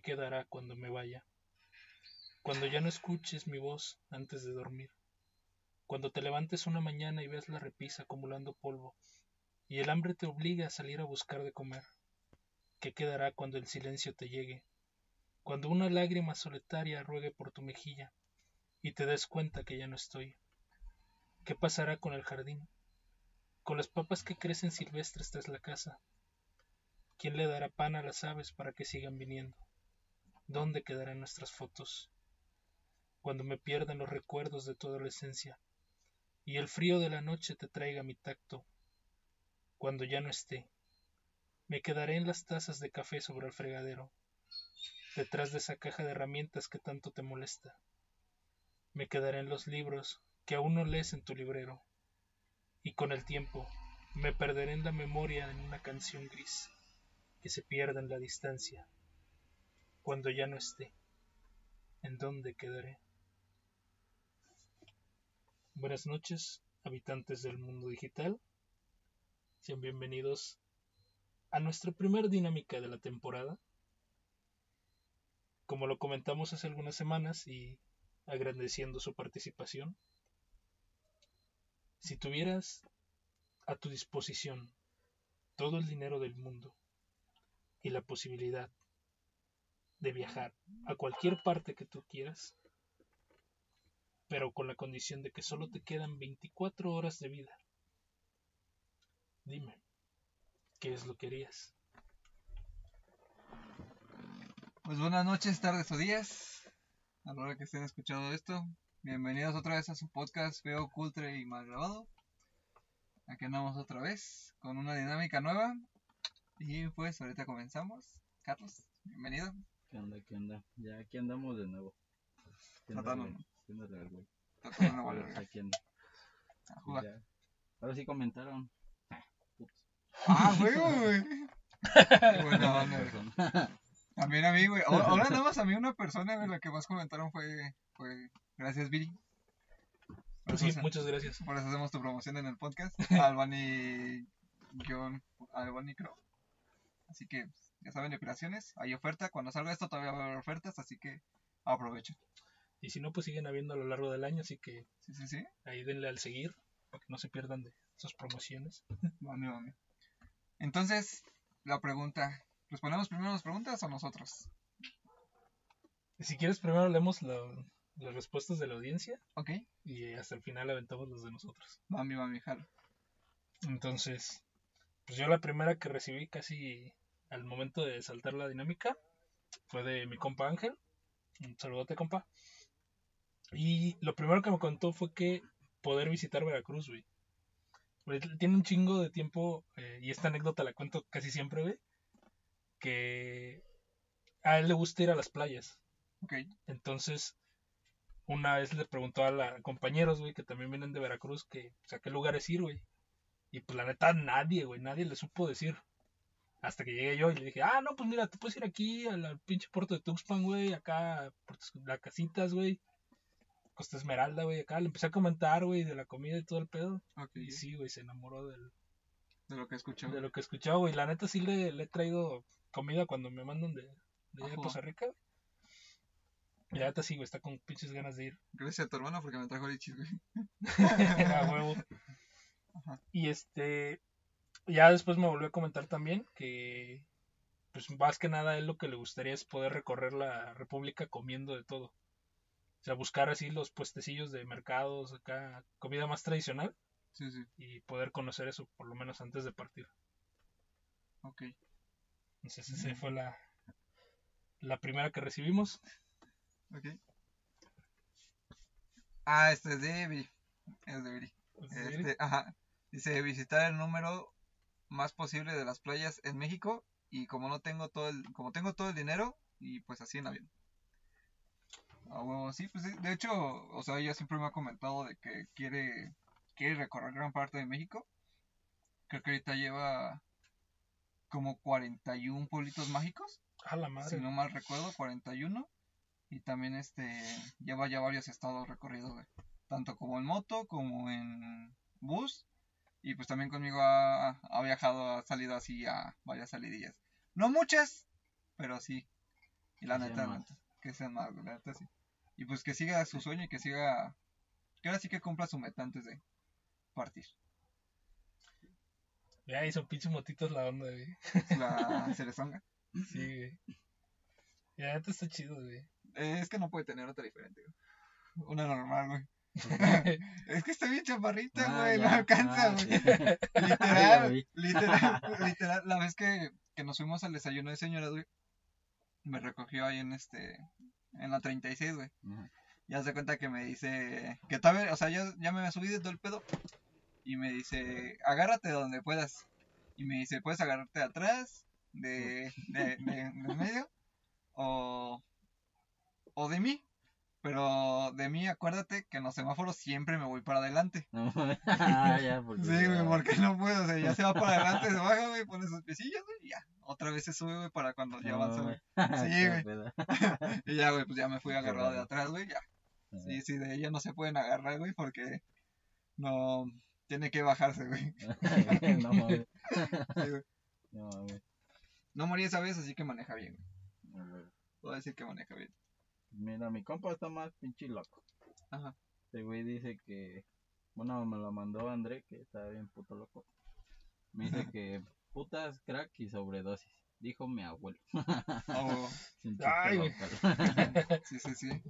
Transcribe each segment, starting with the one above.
¿qué quedará cuando me vaya? Cuando ya no escuches mi voz antes de dormir. Cuando te levantes una mañana y veas la repisa acumulando polvo, y el hambre te obliga a salir a buscar de comer. ¿Qué quedará cuando el silencio te llegue? Cuando una lágrima solitaria ruegue por tu mejilla, y te des cuenta que ya no estoy. ¿Qué pasará con el jardín? Con las papas que crecen silvestres tras la casa. ¿Quién le dará pan a las aves para que sigan viniendo? ¿Dónde quedarán nuestras fotos? Cuando me pierdan los recuerdos de tu adolescencia y el frío de la noche te traiga mi tacto cuando ya no esté. Me quedaré en las tazas de café sobre el fregadero, detrás de esa caja de herramientas que tanto te molesta. Me quedaré en los libros que aún no lees en tu librero, y con el tiempo me perderé en la memoria en una canción gris que se pierda en la distancia. Cuando ya no esté, ¿en dónde quedaré? Buenas noches, habitantes del mundo digital. Sean bienvenidos a nuestra primera dinámica de la temporada. Como lo comentamos hace algunas semanas y agradeciendo su participación, si tuvieras a tu disposición todo el dinero del mundo y la posibilidad de viajar a cualquier parte que tú quieras, pero con la condición de que solo te quedan 24 horas de vida, Dime, ¿qué es lo que harías? Pues buenas noches, tardes o días, a la hora que estén escuchando esto. Bienvenidos otra vez a su podcast feo, cultre y mal grabado. Aquí andamos otra vez con una dinámica nueva. Y pues ahorita comenzamos. Carlos, bienvenido. ¿Qué onda? ¿Qué onda? Ya aquí andamos de nuevo. Tratando, güey. No Pero valer. aquí anda. A jugar. Ya. Ahora sí comentaron. Ah, ups. Ah, güey, güey. Buena. También a mí, güey. Ahora nada más a mí una persona, güey, la que más comentaron fue, fue gracias, Sí, hace- muchas gracias. por eso hacemos tu promoción en el podcast. Albany, guion, Albany Crow. Así que, pues, ya saben, operaciones. Hay oferta. Cuando salga esto todavía va a haber ofertas, así que aprovechen. Y si no, pues siguen habiendo a lo largo del año, así que Sí, sí, sí. ahí denle al seguir para que no se pierdan de sus promociones. Mami, mami. Entonces, la pregunta. ¿Respondemos primero las preguntas o nosotros? Si quieres, primero leemos la- las respuestas de la audiencia Ok. y hasta el final aventamos los de nosotros. Mami, mami, jalo. Entonces, pues yo la primera que recibí casi al momento de saltar la dinámica fue de mi compa Ángel. Un saludote, compa. Y lo primero que me contó fue que poder visitar Veracruz, güey. Tiene un chingo de tiempo, eh, y esta anécdota la cuento casi siempre, güey, que a él le gusta ir a las playas. Entonces, una vez le preguntó a, la, a compañeros, güey, que también vienen de Veracruz, que pues, a qué lugares ir, güey. Y pues la neta, nadie, güey, nadie le supo decir. Hasta que llegué yo y le dije, ah, no, pues mira, te puedes ir aquí al, pinche puerto de Tuxpan, güey, acá, Puerto- las casitas, güey. Costa Esmeralda, güey, acá. Le empecé a comentar, güey, de la comida y todo el pedo. Y sí, güey, se enamoró del, De lo que escucho. de lo que escuchaba, güey. La neta sí le, le he traído comida cuando me mandan de, de allá de. Costa Rica. Y la neta sí, güey, está con pinches ganas de ir. Gracias a tu hermano porque me trajo lichis, güey. a huevo. Ajá. Y este, ya después me volvió a comentar también que, pues más que nada, él lo que le gustaría es poder recorrer la República comiendo de todo. O sea, buscar así los puestecillos de mercados, acá, comida más tradicional Sí, sí. y poder conocer eso por lo menos antes de partir. Ok. Entonces, esa fue la, la primera que recibimos. Ok. Ah, este es de. Es de. Este, ajá. Dice visitar el número más posible de las playas en México y como no tengo todo el, como tengo todo el dinero y pues así en avión. Ah, sí, pues de hecho, o sea, ella siempre me ha comentado de que quiere, quiere recorrer gran parte de México. Creo que ahorita lleva como 41 pueblitos mágicos, A la madre. si no mal recuerdo, 41. Y también este lleva ya varios estados recorridos, güey. Tanto como en moto como en bus. Y pues también conmigo ha, ha viajado, ha salido así a varias salidillas. No muchas, pero sí. Y la Que neta, sean neta, que sean más, la neta sí. Y pues que siga su sueño y que siga. Que ahora sí que cumpla su meta antes de partir. Ya, y son pinches motitos la onda, güey. La cerezonga. Sí, güey. Ya, neta está chido, güey. Eh, es que no puede tener otra diferente, güey. Una normal, güey. Es que está bien chaparrita, Ah, güey. no ya. alcanza, Ah, güey. Literal, literal, literal. La vez que, que nos fuimos al desayuno de señoras, güey, me recogió ahí en este, en la 36, güey. Ajá. Ya se cuenta que me dice, que todavía, o sea, ya, ya me había subido todo el pedo. Y me dice, agárrate de donde puedas. Y me dice, puedes agarrarte de atrás, de, de, de, del medio, o, o de mí. Pero de mí, acuérdate que en los semáforos siempre me voy para adelante. No, ah, ya, porque Sí, güey, porque no puedo, o sea, ya se va para adelante, se baja, güey, pone sus piecillas, güey, y ya. Otra vez se sube, güey, para cuando ya avanza, güey. Sí, güey. Y ya, güey, pues ya me fui agarrado de atrás, güey, ya. Sí, sí, de ella no se pueden agarrar, güey, porque no tiene que bajarse, güey. no mames. Sí, güey. No mames. No morí esa vez, así que maneja bien, güey. A Puedo decir que maneja bien. Mira, mi compa está más pinche loco. Ajá. Este güey dice que. Bueno, me lo mandó André, que está bien puto loco. Me dice que putas, crack y sobredosis. Dijo mi abuelo. Oh, Ay, güey. sí, sí, sí.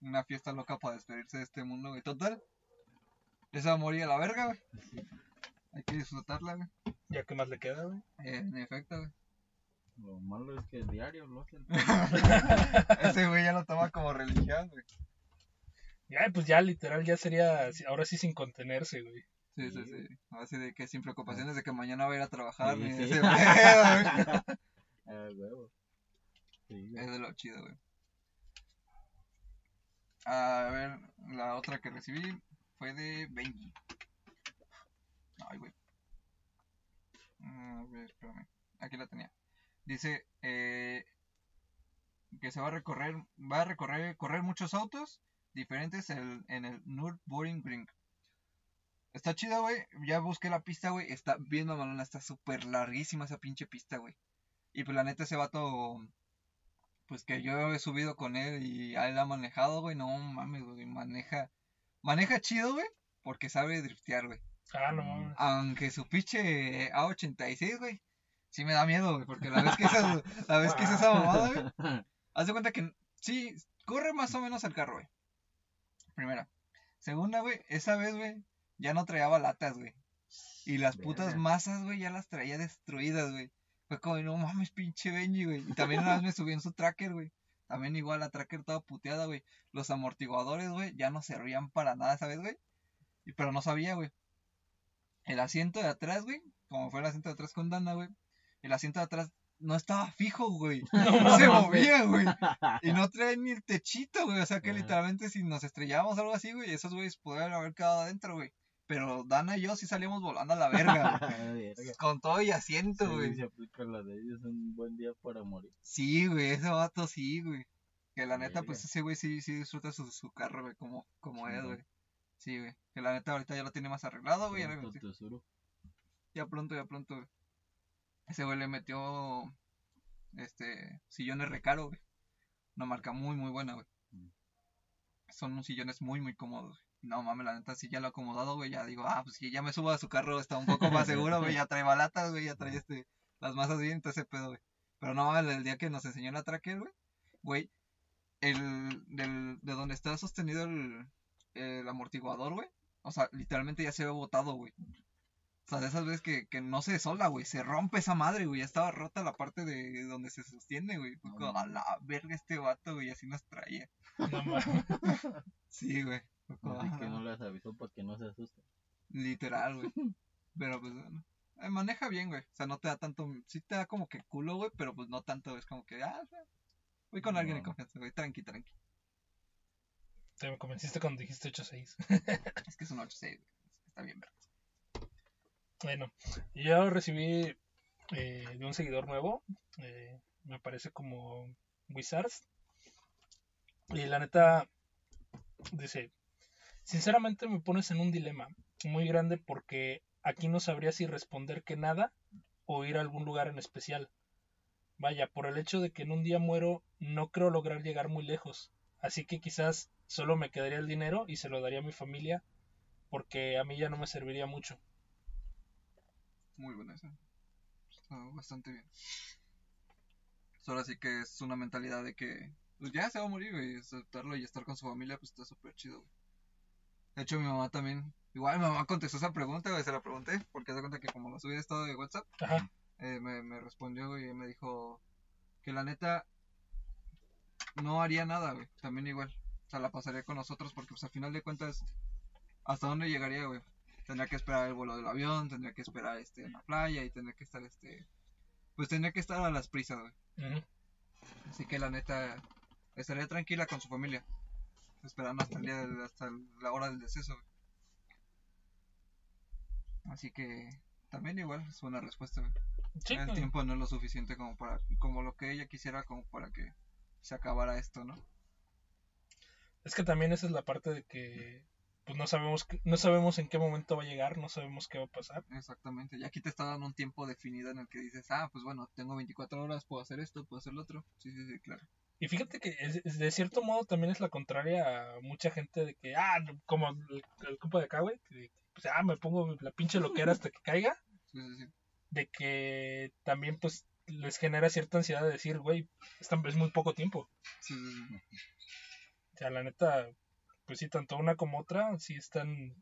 Una fiesta loca para despedirse de este mundo, güey. Total. Esa va a morir a la verga, güey. Hay que disfrutarla, güey. Ya, ¿qué más le queda, güey? En efecto, güey. Lo malo es que diario lo hacen. Ese güey ya lo toma como religión, güey. Ya, pues ya, literal, ya sería, ahora sí sin contenerse, güey. Sí, sí, Sí, sí. Así de que sin preocupaciones de que mañana va a ir a trabajar, Sí, ni sí. ese pedo, güey. Ah, huevo. Sí, güey. Es de lo chido, güey. A ver, la otra que recibí fue de Benji. Ay, güey. A ver, espérame. Aquí la tenía. Dice eh, que se va a recorrer, va a recorrer, correr muchos autos diferentes en, en el Nürburgring. Está chido, güey. Ya busqué la pista, güey. Está bien mamalona, está súper larguísima esa pinche pista, güey. Y pues la neta ese vato pues que yo he subido con él y él ha manejado, güey, no mames, güey, maneja, maneja chido, güey, porque sabe driftear, güey. Ah, no mames. Aunque su pinche A86, güey, sí me da miedo, güey, porque la vez que hizo, la vez que esa mamada, güey, haz de cuenta que sí, corre más o menos el carro, güey. Primera. Segunda, güey, esa vez, güey, ya no traía balatas, güey. Y las putas masas, güey, ya las traía destruidas, güey. Fue como, no mames, pinche Benji, güey. Y también una vez me subí en su tracker, güey. También igual la tracker toda puteada, güey. Los amortiguadores, güey, ya no servían para nada, ¿sabes, güey? Y, pero no sabía, güey. El asiento de atrás, güey, como fue el asiento de atrás con Dana, güey. El asiento de atrás no estaba fijo, güey. No se movía, güey. Y no traía ni el techito, güey. O sea que Ajá. literalmente si nos estrellábamos o algo así, güey, esos güeyes podrían haber quedado adentro, güey. Pero Dana y yo sí salíamos volando a la verga, güey. Con todo y asiento, Sí, güey. se aplica la de ellos un buen día para morir. Sí, güey, ese vato sí, güey. Que la neta, pues ese güey sí, sí disfruta su, su carro, güey, como, como es, Chingón. güey. Sí, güey. Que la neta ahorita ya lo tiene más arreglado, güey. Ya pronto, ya pronto, güey. Ese güey le metió, este, sillones recaro, güey. Una marca muy, muy buena, güey. Mm. Son unos sillones muy, muy cómodos, güey. No mames, la neta, si ya lo he acomodado, güey, ya digo, ah, pues si ya me subo a su carro, está un poco más seguro, güey, ya trae balatas, güey, ya trae este, las masas bien, todo ese pedo, güey. Pero no mames, el día que nos enseñó la tracker, güey, güey, el, del, de donde está sostenido el, el amortiguador, güey, o sea, literalmente ya se ve botado, güey. O sea, de esas veces que, que no se sola, güey, se rompe esa madre, güey, ya estaba rota la parte de donde se sostiene, güey. Fue como, a la verga este vato, güey, así nos traía. No mames. Sí, güey. Fue como, Así "Ah, que no les avisó para que no se asusten. Literal, güey. Pero pues bueno. eh, maneja bien, güey. O sea, no te da tanto. Sí te da como que culo, güey. Pero pues no tanto. Es como que. Ah, sea, voy con alguien en confianza, güey. Tranqui, tranqui. Te me convenciste cuando dijiste 8-6. Es que es un 8-6, güey. Está bien, verga. Bueno, yo recibí eh, de un seguidor nuevo, eh, me parece como Wizards, y la neta dice, sinceramente me pones en un dilema muy grande porque aquí no sabría si responder que nada o ir a algún lugar en especial. Vaya, por el hecho de que en un día muero, no creo lograr llegar muy lejos. Así que quizás solo me quedaría el dinero y se lo daría a mi familia, porque a mí ya no me serviría mucho. Muy buena esa. Está bastante bien. Solo así que es una mentalidad de que pues ya se va a morir, güey. Aceptarlo y estar con su familia, pues está súper chido, güey. De hecho, mi mamá también. Igual mi mamá contestó esa pregunta, güey. Se la pregunté. Porque se cuenta que como lo subí de estado de WhatsApp, Ajá. eh, me, me respondió, güey. Y me dijo que la neta no haría nada, güey. También igual. O sea, la pasaría con nosotros porque, pues, al final de cuentas, ¿hasta dónde llegaría, güey? Tendría que esperar el vuelo del avión, tendría que esperar, este, en la playa y tendría que estar, este... Pues tendría que estar a las prisas, güey. Así que la neta estaría tranquila con su familia, esperando hasta el día hasta la hora del deceso. güey. Así que también igual es buena respuesta. güey. Sí, el tiempo no es lo suficiente como para como lo que ella quisiera como para que se acabara esto, ¿no? es que también esa es la parte de que pues no sabemos no sabemos en qué momento va a llegar, no sabemos qué va a pasar. Exactamente. Y aquí te está dando un tiempo definido en el que dices, ah, pues bueno, tengo 24 horas, puedo hacer esto, puedo hacer lo otro. Sí, sí, sí, claro. Y fíjate que es- es- de cierto modo también es la contraria a mucha gente de que, ah, como el, el compa de acá, güey, que, pues, ah, me pongo la pinche loquera hasta que caiga, Sí, sí, sí. de que también pues les genera cierta ansiedad de decir, güey, es muy poco tiempo. Sí, sí, sí. O sea, la neta, pues sí, tanto una como otra, sí están...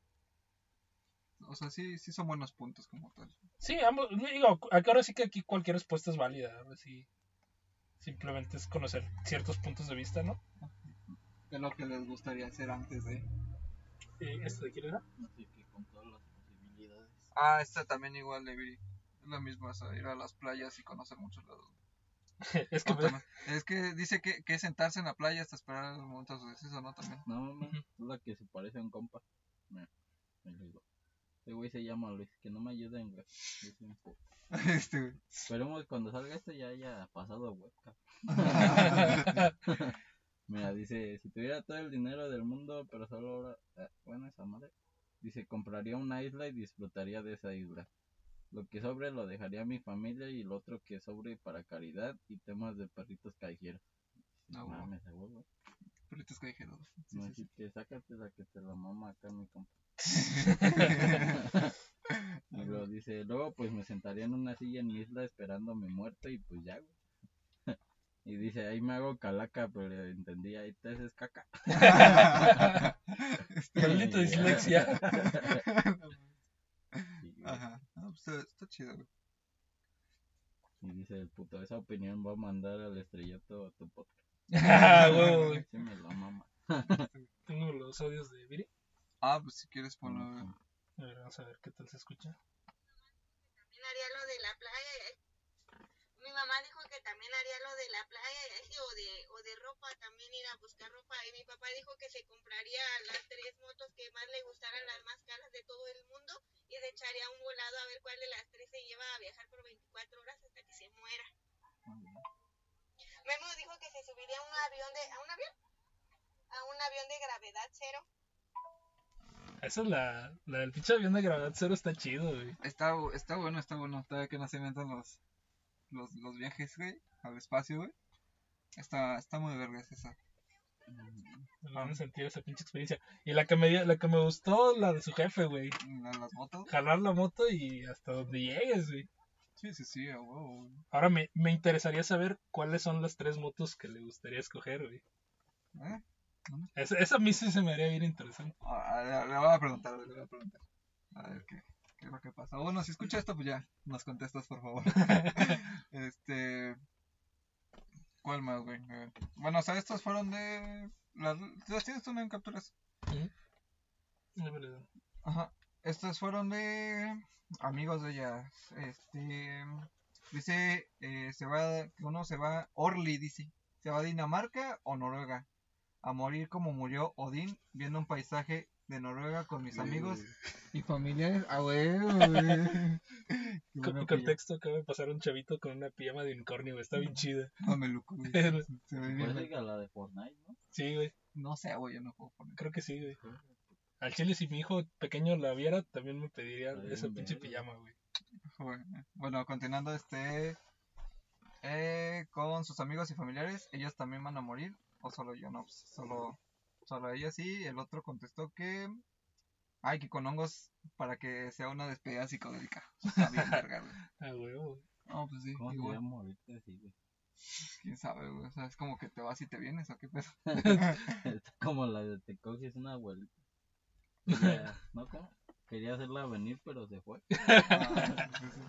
O sea, sí, sí son buenos puntos como tal. Sí, ambos, digo, ahora sí que aquí cualquier respuesta es válida, ahora sí. Simplemente es conocer ciertos puntos de vista, ¿no? ¿Qué es lo que les gustaría hacer antes de...? Eh, ¿Esto de quién era? Así que con todas las posibilidades. Ah, esta también igual de Viri. Es lo mismo, o sea, ir a las playas y conocer muchos lados. es que también- es que dice que, que es sentarse en la playa hasta esperar el momento de su deceso, ¿no? También. No, no, es la que se parece a un compa. Ahí les va. Ese güey se llama Luis, que no me ayuden, güey. Yo soy un este, güey. Esperemos cuando salga esto ya haya pasado webcam. Mira, dice, si tuviera todo el dinero del mundo, pero solo ahora... eh, bueno, esa madre. Dice, compraría una isla y disfrutaría de esa isla. Lo que sobre lo dejaría a mi familia y lo otro que sobre para caridad y temas de perritos callejeros. Ah, No bueno. mames, a huevo. Perritos callejeros. Sí, No, sí, así que sácate la que te la mama acá mi compa. Y luego dice, luego pues me sentaría en una silla en mi isla esperando mi muerte y pues ya, güey. Y dice, ahí me hago calaca, pero entendí, ahí te haces caca. Este, Maldito dislexia. Ajá. Está, está chido, güey. y dice el puto, esa opinión va a mandar al estrellato a tu podcast. Ah, huevo, güey. Sí me la mama. Tengo los audios de Viri. Ah, pues si quieres ponlo. A ver, vamos a ver qué tal se escucha. también haría lo de la playa. y así. Mi mamá dijo que también haría lo de la playa y así, o de, o de ropa, también ir a buscar ropa. Y mi papá dijo que se compraría las tres motos que más le gustaran, las más caras de todo el mundo, y se echaría un volado a ver cuál de las tres se lleva a viajar por 24 horas hasta que se muera. Memo dijo que se subiría a un avión de, ¿a un avión? A un avión de gravedad cero. Esa es la, la del pinche avión de gravedad cero, está chido, güey. Está, está bueno, está bueno. Todavía que no se inventan los, los, los viajes, güey, al espacio, güey. Está, está muy vergas esa. Me van a sentir esa pinche experiencia. Y la que me dio- la que me gustó, la de su jefe, güey. La- Las motos. Jalar la moto y hasta donde llegues, güey. Sí, sí, sí, a huevo, güey. Ahora me, me interesaría saber cuáles son las tres motos que le gustaría escoger, güey. ¿Eh? Esa, esa a mí sí se me haría bien interesante. Ah, le, le voy a preguntar, le voy a preguntar. A ver qué, qué es lo que pasa. Bueno, si escucha esto, pues ya, nos contestas, por favor. este. ¿Cuál más, güey? A ver. Bueno, o sea, estos fueron de. Las, las tienes tú en capturas. Verdad. Ajá. Estos fueron de amigos de ella. Este dice eh, se va que uno se va Orly dice, se va a Dinamarca o Noruega a morir como murió Odín viendo un paisaje de Noruega con mis amigos y familiares. Ah, güey. güey. Contexto, acaba de pasar un chavito con una pijama de unicornio, güey. Está bien chida. ya- Mameluco, güey. Se ve Pues bien. la de Fortnite, ¿no? Sí, güey. No sé, güey, yo no puedo poner. Creo que sí, güey. Al chile, si mi hijo pequeño la viera, también me pediría esa pinche pijama, güey. Bueno, bueno, continuando este. Eh, con sus amigos y familiares, ellos también van a morir, o solo yo, no, pues, solo, solo ella sí, el otro contestó que, ay, que con hongos para que sea una despedida psicodélica. Está bien verga, güey. Ah, huevo. No, pues sí, ¿Cómo igual, sería morirte así, güey? quién sabe, güey, o sea, es como que te vas y te vienes, ¿o qué pedo? Está como la de te coges una abuelita. Quería- ¿No? ¿Cómo? Quería hacerla venir, pero se fue. Ah, pues sí.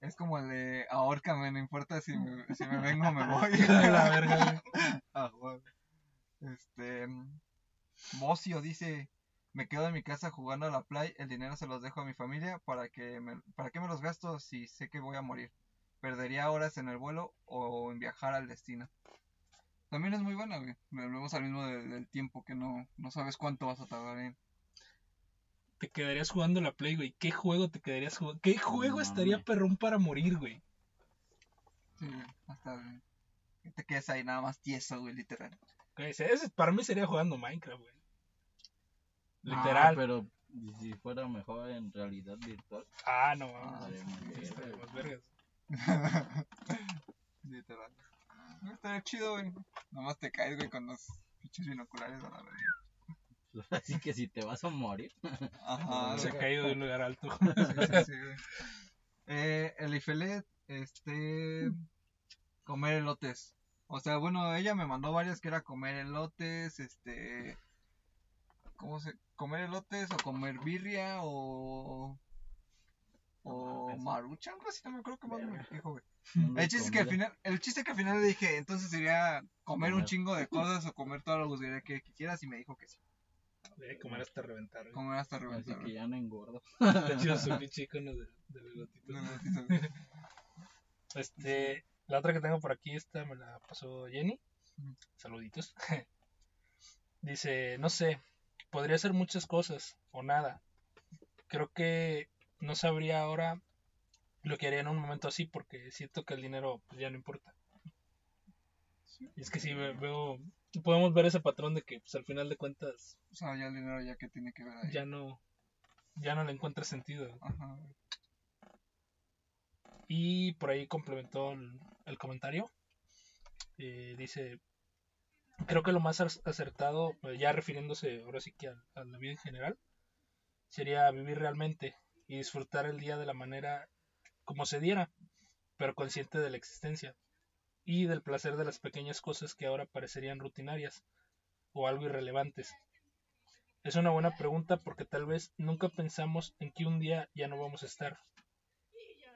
Es como el de ahórcame, no importa si me, si me vengo o me voy. La verga, güey. Ah, huevo. Este. Bocio dice: Me quedo en mi casa jugando a la play. El dinero se los dejo a mi familia. ¿Para que me, ¿Para qué me los gasto si sé que voy a morir? Perdería horas en el vuelo o en viajar al destino. También es muy buena, güey. Volvemos al mismo de- del tiempo que no, no sabes cuánto vas a tardar en. Te quedarías jugando la Play, güey. ¿Qué juego te quedarías jugando? ¿Qué juego estaría perrón para morir, güey? Sí, hasta güey, que te quedes ahí nada más tieso, güey, literal. Ese- ese para mí sería jugando Minecraft, güey. Ah, Literal. pero ¿y si fuera mejor en realidad virtual. Ah, no, Ah, mames. literal. No, Estaría chido, güey. Nomás te caes, güey, con los pinches binoculares a la verga. Así que si te vas a morir. Ajá, Se ha caído de un lugar alto. Sí, sí, sí, güey. Eh, el Ifelet, este. Comer elotes. O sea, bueno, ella me mandó varias que era comer elotes, este. ¿Cómo se.? Comer elotes o comer birria o. O mames. maruchan, algo así, no me acuerdo qué más me dijo, güey. El chiste es que al final, el chiste es que al final le dije, entonces sería comer un chingo de cosas o comer todas las gustaría que quisieras y me dijo que sí. De comer hasta reventar, güey. Comer hasta Así reventar. que ya no engordo. Está chido su pinche icono de- del elotito. güey. Este, la otra que tengo por aquí, esta me la pasó Jenny. Saluditos. Dice, no sé, podría ser muchas cosas o nada. Creo que no sabría ahora lo que haría en un momento así porque siento que el dinero pues, ya no importa. Y es que sí ve- veo, podemos ver ese patrón de que pues, al final de cuentas O sea, ya el dinero ya que tiene que ver ahí. ya no, ya no le encuentra sentido. Ajá. Y por ahí complementó el, comentario. Eh, dice, creo que lo más ac- acertado, eh, ya refiriéndose ahora sí que a la vida en general, sería vivir realmente y disfrutar el día de la manera como se diera, pero consciente de la existencia y del placer de las pequeñas cosas que ahora parecerían rutinarias o algo irrelevantes. Es una buena pregunta porque tal vez nunca pensamos en que un día ya no vamos a estar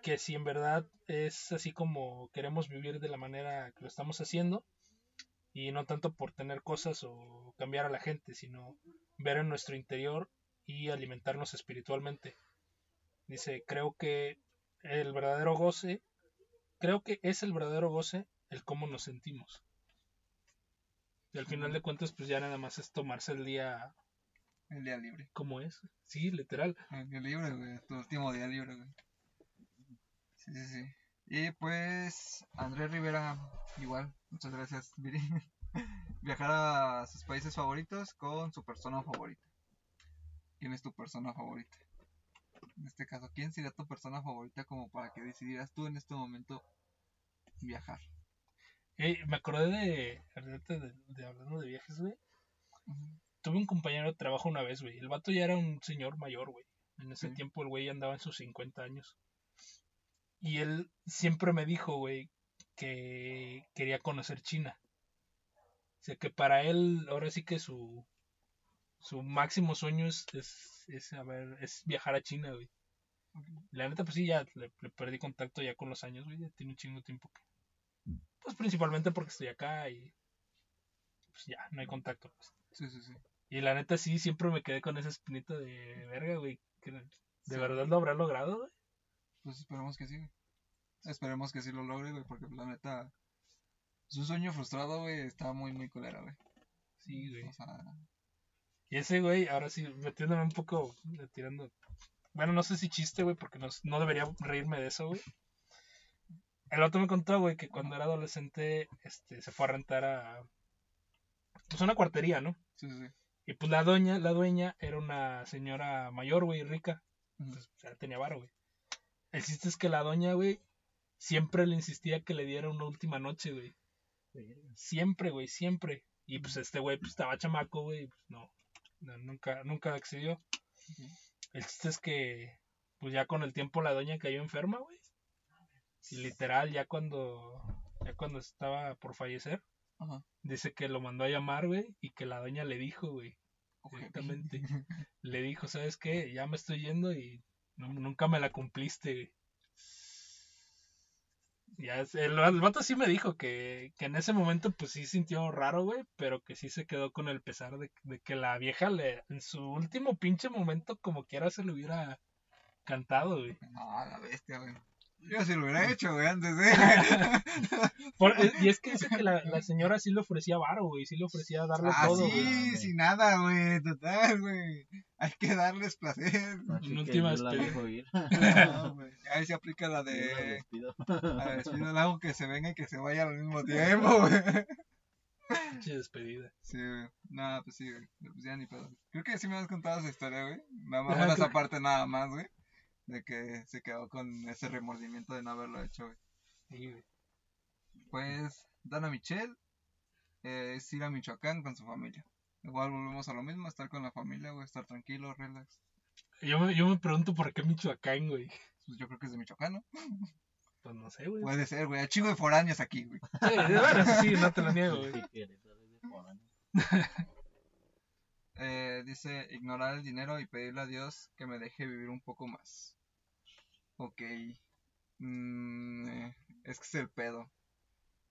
que si en verdad es así como queremos vivir de la manera que lo estamos haciendo y no tanto por tener cosas o cambiar a la gente, sino ver en nuestro interior y alimentarnos espiritualmente. Dice, creo que el verdadero goce, creo que es el verdadero goce el cómo nos sentimos. Y al final de cuentas, pues ya nada más es tomarse el día El día libre. como es. Sí, literal. El día libre, güey. Tu último día libre, güey. Sí, sí, sí. Y pues, Andrés Rivera, igual. Muchas gracias, Viri. Viajar a sus países favoritos con su persona favorita. ¿Quién es tu persona favorita? En este caso, ¿quién sería tu persona favorita como para que decidieras tú en este momento viajar? Eh, me acordé de, ahorita de, de hablando de viajes, güey. Tuve un compañero de trabajo una vez, güey. El vato ya era un señor mayor, güey. En ese tiempo el güey andaba en sus 50 años. Y él siempre me dijo, güey, que quería conocer China. O sea, que para él, ahora sí que su, su máximo sueño es, es, es, a ver, es viajar a China, güey. La neta, pues sí, ya le, le perdí contacto ya con los años, güey. Ya tiene un chingo de tiempo que... Pues principalmente porque estoy acá y... Pues ya, no hay contacto, pues. Sí, sí, sí. Y la neta sí, siempre me quedé con esa espinita de verga, güey. que ¿De Sí. verdad lo habrá logrado, güey? Pues esperemos que sí, güey. Esperemos que sí lo logre, güey, porque la neta, su sueño frustrado, güey, está muy, muy culera, güey. Sí, güey. O sea, Y ese güey, ahora sí, metiéndome un poco, eh, tirando... Bueno, no sé si chiste, güey, porque no, no debería reírme de eso, güey. El otro me contó, güey, que cuando era adolescente, este, se fue a rentar a... Pues una cuartería, ¿no? sí, sí. Y pues la doña, la dueña era una señora mayor, güey, rica. Pues, o sea, tenía varo, güey. El chiste es que la doña, güey, siempre le insistía que le diera una última noche, güey. Siempre, güey, siempre. Y pues este güey pues, estaba chamaco, güey, pues no, no, nunca, nunca accedió. El chiste es que, pues ya con el tiempo la doña cayó enferma, güey. Y literal, ya cuando, ya cuando estaba por fallecer, dice que lo mandó a llamar, güey, y que la doña le dijo, güey, le dijo, ¿sabes qué? Ya me estoy yendo y no- nunca me la cumpliste, güey. Ya, el, el vato sí me dijo que, que en ese momento pues sí sintió raro, güey, pero que sí se quedó con el pesar de, de que la vieja le, en su último pinche momento como quiera se le hubiera cantado, güey. No, la bestia, güey. Yo sí lo hubiera hecho, güey, antes de. Por- eh, y es que dice que la, la señora sí le ofrecía varo, güey, sí le ofrecía darle ah, todo, sí, güey. sin nada, güey, total, güey. Hay que darles placer. Así la despedida. dejo ir. No, güey. Ahí se aplica la Yo la de. despido. A ver, despido al agua que se venga y que se vaya al mismo tiempo, güey. Pinche despedida. Sí, güey. Nada, pues sí, güey. Pues ya ni pedo. Creo que sí me has contado esa historia, güey. Nada más esa parte nada más, güey. De que se quedó con ese remordimiento de no haberlo hecho, güey. Sí, güey. Pues, Dana Michelle eh, es ir a Michoacán con su familia. Igual volvemos a lo mismo, estar con la familia, güey, estar tranquilo, relax. Yo me, yo me pregunto por qué Michoacán, güey. Pues yo creo que es de Michoacán, ¿no? Pues no sé, güey. Puede ser, güey. Hay chingo de foráneos aquí, güey. Sí, bueno, sí, no te lo niego, güey. Sí, Querétaro es de foráneo. Eh, dice, ignorar el dinero y pedirle a Dios que me deje vivir un poco más. Ok. Mm, eh, es que es el pedo.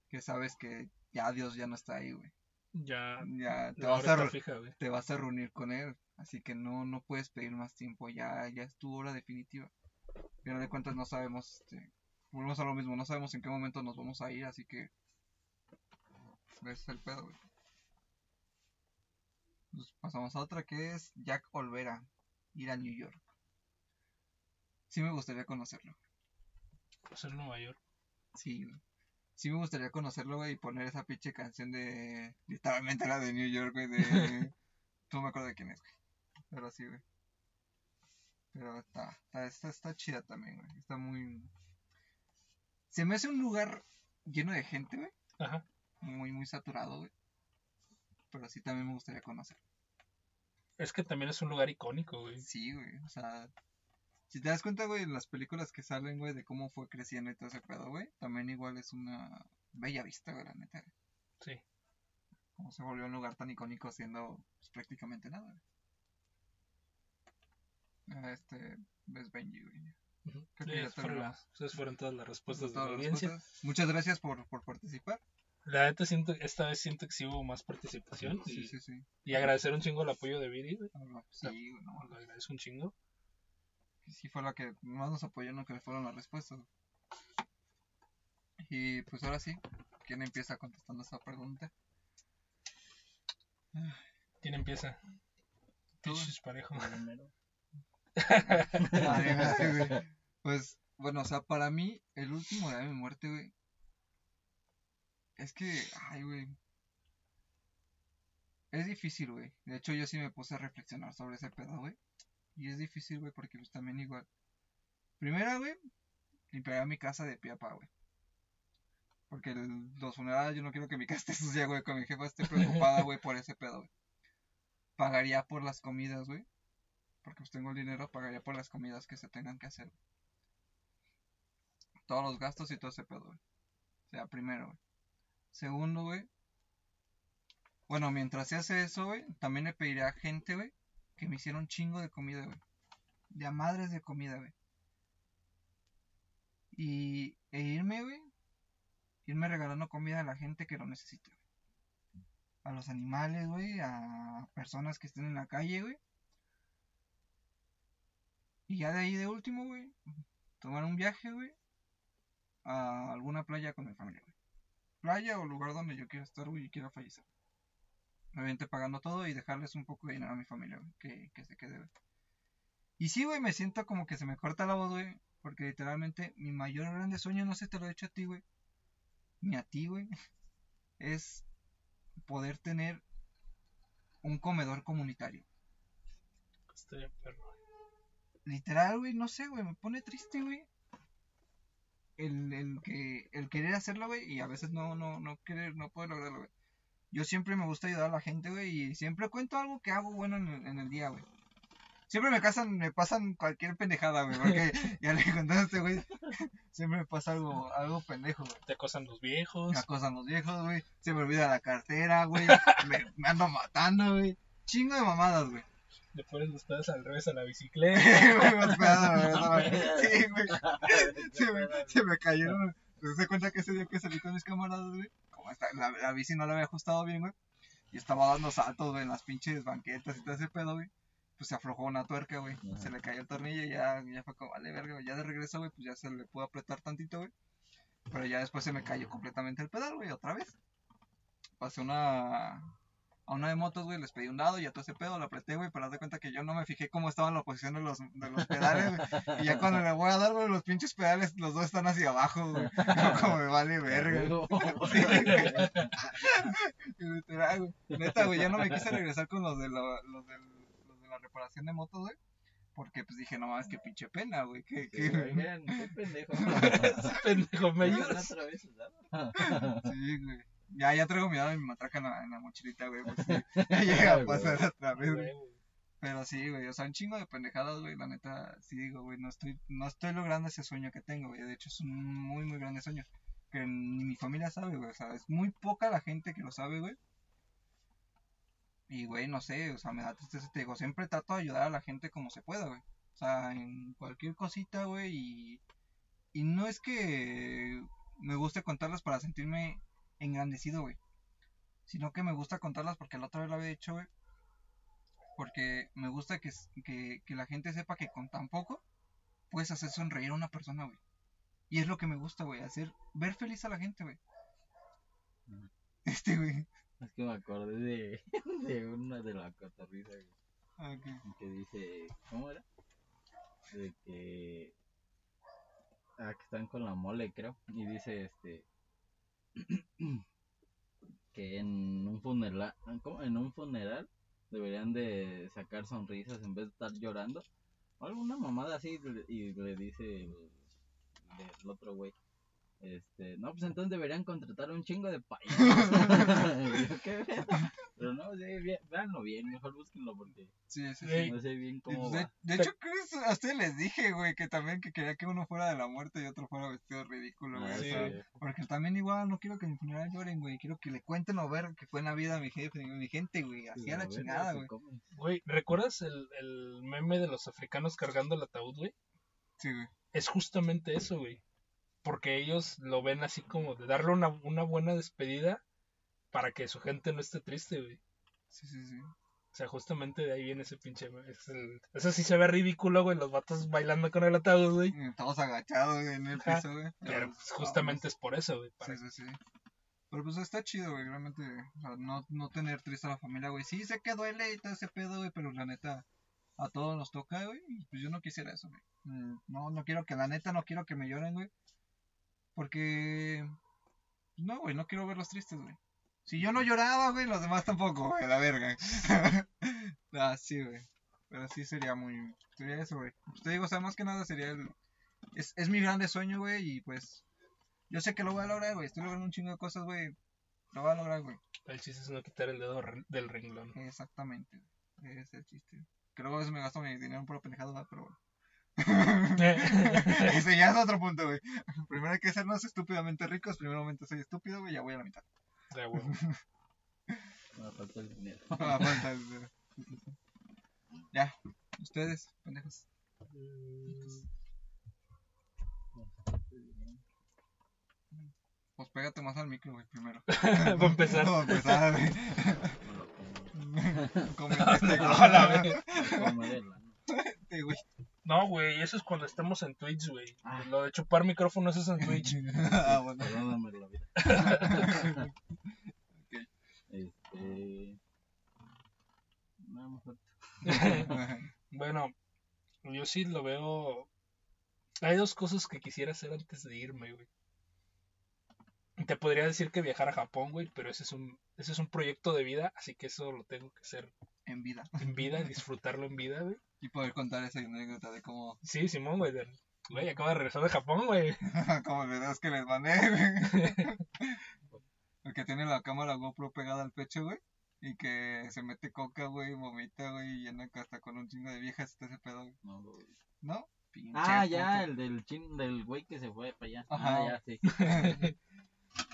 Que sabes que ya Dios ya no está ahí, güey. Ya, Ya te vas, a, está re- fija, güey. te vas a reunir con él. Así que no, no puedes pedir más tiempo. Ya, ya es tu hora definitiva. Final de cuentas no sabemos, este, volvemos a lo mismo, no sabemos en qué momento nos vamos a ir, así que es el pedo, güey. Pasamos a otra que es Jack Olvera, ir a New York. Sí me gustaría conocerlo. En Nueva York. Sí. Sí me gustaría conocerlo, güey, y poner esa pinche canción de... Literalmente la de New York, güey, de... no me acuerdo de quién es, güey. Pero sí, güey. Pero está, está, está, está chida también, güey. Está muy... Se me hace un lugar lleno de gente, güey. Ajá. Muy, muy saturado, güey. Pero sí también me gustaría conocer. Es que también es un lugar icónico, güey. Sí, güey. O sea, si te das cuenta, güey, en las películas que salen, güey, de cómo fue creciendo y todo ese pedo, güey, también igual es una bella vista, güey, la neta. Sí. Cómo se volvió un lugar tan icónico siendo pues, prácticamente nada, güey. Ah, Este, ves Benji, güey. Creo que Sí, ya fueron fueron todas las respuestas de la audiencia. respuestas. Muchas gracias por, por participar. La neta siento, esta vez siento que sí hubo más participación. Sí, y, sí, sí. y agradecer un chingo el apoyo de Viri, güey. Ah, Sí, güey, no, Lo agradezco un chingo. sí fue la que más nos apoyó en lo que fueron las respuestas. Y pues ahora sí, ¿quién empieza contestando esa pregunta? ¿Quién empieza? Pichis parejo. Ay, Pues, bueno, o sea, para mí, el último día de mi muerte, güey. Es que, ay, güey. Es difícil, güey. De hecho, yo sí me puse a reflexionar sobre ese pedo, güey. Y es difícil, güey, porque pues también igual. Primera, güey, limpiaría mi casa de pie a pa, güey. Porque los funerales yo no quiero que mi casa esté sucia, güey. Con mi jefa esté preocupada, güey, por ese pedo, güey. Pagaría por las comidas, güey. Porque pues tengo el dinero, pagaría por las comidas que se tengan que hacer. Todos los gastos y todo ese pedo, güey. O sea, primero, güey. Segundo, güey. Bueno, mientras se hace eso, güey, también le pediría a gente, güey, que me hiciera un chingo de comida, güey. De a madres de comida, güey. Y e irme, güey. Irme regalando comida a la gente que lo necesite, güey. A los animales, güey. A personas que estén en la calle, güey. Y ya de ahí de último, güey. Tomar un viaje, güey. A alguna playa con mi familia, güey. Playa o lugar donde yo quiera estar, güey, y quiera fallecer. Obviamente pagando todo y dejarles un poco de dinero a mi familia, güey. Que, que se quede, güey. Y sí, güey, me siento como que se me corta la voz, güey. Porque literalmente mi mayor grande sueño, no sé, te lo he dicho a ti, güey. Ni a ti, güey. Es poder tener un comedor comunitario. Estaría perro. Literal, güey, no sé, güey, me pone triste, güey. El, el que el querer hacerlo, güey, y a veces no no no querer no puedo lograrlo, güey. Yo siempre me gusta ayudar a la gente, güey, y siempre cuento algo que hago bueno en el, en el día, güey. Siempre me casan, me pasan cualquier pendejada, güey, porque ya le contaste güey, siempre me pasa algo, algo pendejo, güey. Te acosan los viejos. Me acosan los viejos, güey, se me olvida la cartera, güey, me, me ando matando, güey. Chingo de mamadas, güey. Le pones los pedos al revés a la bicicleta. Sí, güey. Se me, se me cayeron. ¿Te das cuenta que ese día que salí con mis camaradas, güey? Como la, la bici no la había ajustado bien, güey. Y estaba dando saltos, güey, en las pinches banquetas y todo ese pedo, güey. Pues se aflojó una tuerca, güey. Ajá. Se le cayó el tornillo y ya, ya fue como, vale, verga, güey. Ya de regreso, güey, pues ya se le pudo apretar tantito, güey. Pero ya después se me cayó completamente el pedal, güey, otra vez. Pasé una. A una de motos, güey, les pedí un dado y a todo ese pedo lo apreté, güey, pero haz de cuenta que yo no me fijé cómo estaba la posición de los, de los pedales, güey. Y ya cuando le voy a dar, güey, los pinches pedales, los dos están hacia abajo, güey. Yo como me vale verga. Sí. Literal, güey. Neta, güey, ya no me quise regresar con los de la, los del- los de la reparación de motos, güey. Porque pues dije, no mames, qué pinche pena, güey. Que, Sí, que... oigan, qué pendejo. Pendejo, me ¿Me ayudas. otra vez? Sí, güey. Ya, ya traigo mi dado y mi matraca en la, en la mochilita, güey. Pues sí, ya llega a pasar otra vez, güey. Güey, Pero sí, güey, o sea, un chingo de pendejadas, güey, la neta, sí digo, güey, no estoy, no estoy logrando ese sueño que tengo, güey, de hecho es un muy, muy grande sueño, que ni mi familia sabe, güey, o sea, es muy poca la gente que lo sabe, güey, y, güey, no sé, o sea, me da tristeza, te digo, siempre trato de ayudar a la gente como se pueda, güey, o sea, en cualquier cosita, güey, y, y no es que me guste contarlas para sentirme engrandecido, güey, sino que me gusta contarlas porque la otra vez lo había hecho, güey, porque me gusta que, que, que la gente sepa que con tan poco puedes hacer sonreír a una persona, güey. Y es lo que me gusta, güey, hacer, ver feliz a la gente, güey. Ujú. Este, güey. Es que me acordé de, de una de la cotorriza güey, Ah, que dice, ¿cómo era? De que, ah, que están con la mole, creo, y dice este, que en un funeral. En un funeral deberían de sacar sonrisas en vez de estar llorando, o alguna mamada así, y le dice el, el otro güey. Este, no, pues entonces deberían contratar un chingo de payasos. Pero no, sí, bien, véanlo bien, mejor búsquenlo porque Sí, sí, sí. Ey. no sé bien Y, cómo De, va. de hecho, creo que a ustedes les dije, güey, que también que quería que uno fuera de la muerte y otro fuera vestido ridículo, güey. Ah, o sí, porque también igual no quiero que en mi funeral lloren, güey. Quiero que le cuenten lo ver que fue en la vida a mi jefe, mi gente, güey. Así a la ver, chingada, güey. Güey, ¿recuerdas el, el meme de los africanos cargando el ataúd, güey? Sí, güey. Es justamente eso, güey. Porque ellos lo ven así como de darle una, una buena despedida para que su gente no esté triste, güey. Sí, sí, sí. O sea, justamente de ahí viene ese pinche... Es el... Eso sí se ve ridículo, güey, los vatos bailando con el ataúd, güey. Todos agachados güey, en el Ajá. piso, güey. Pero pues, justamente es por eso, güey. para- Sí, sí, sí. Pero pues está chido, güey, realmente, o sea, no, no tener triste a la familia, güey. Sí, sé que duele y todo ese pedo, güey, pero la neta, a todos nos toca, güey, y pues yo no quisiera eso, güey. Mm, No, no quiero que, la neta, no quiero que me lloren, güey. Porque, no, güey, no quiero verlos tristes, güey. Si yo no lloraba, güey, los demás tampoco, güey, la verga. ah, sí, güey. Pero sí sería muy, sería eso, güey. Pues te digo, o sea, más que nada sería el, es, es mi grande sueño, güey, y pues yo sé que lo voy a lograr, güey. Estoy logrando un chingo de cosas, güey. Lo voy a lograr, güey. El chiste es no quitar el dedo del renglón. Exactamente. Ese es el chiste. Que luego a veces me gasto mi dinero en pura pendejada, pero bueno. Ese ya es otro punto, güey. Primero hay que sernos estúpidamente ricos. Primeramente soy estúpido, güey. Ya voy a la mitad. Ya, güey. Me falta el dinero. Ah, falta el dinero. ya. Ustedes, pendejos. Pues pégate más al micro, güey, primero. Para empezar. No, empezar, güey. Me como. Como este, güey. Ano. Este, güey. No, güey, eso es cuando estamos en Twitch, güey. Ah. Lo de chupar micrófonos es en Twitch. ah, bueno. Perdóname la vida. Ok. Este. No, bueno, yo sí lo veo. Hay dos cosas que quisiera hacer antes de irme, güey. Te podría decir que viajar a Japón, güey, pero ese es un ese es un proyecto de vida, así que eso lo tengo que hacer En vida. en vida, disfrutarlo en vida, güey. Y poder contar esa anécdota de cómo. Sí, Simón, güey, Güey, acabo de regresar de Japón, güey. Como el video que les mandé, güey. El que tiene la cámara GoPro pegada al pecho, güey. Y que se mete coca, güey, vomita, güey, y llena hasta con un chingo de viejas está ese pedo, güey. No, güey. ¿No? Pinche Ah, ya, puto. el del chin, del güey que se fue para allá. Ajá. Ah, ya, sí.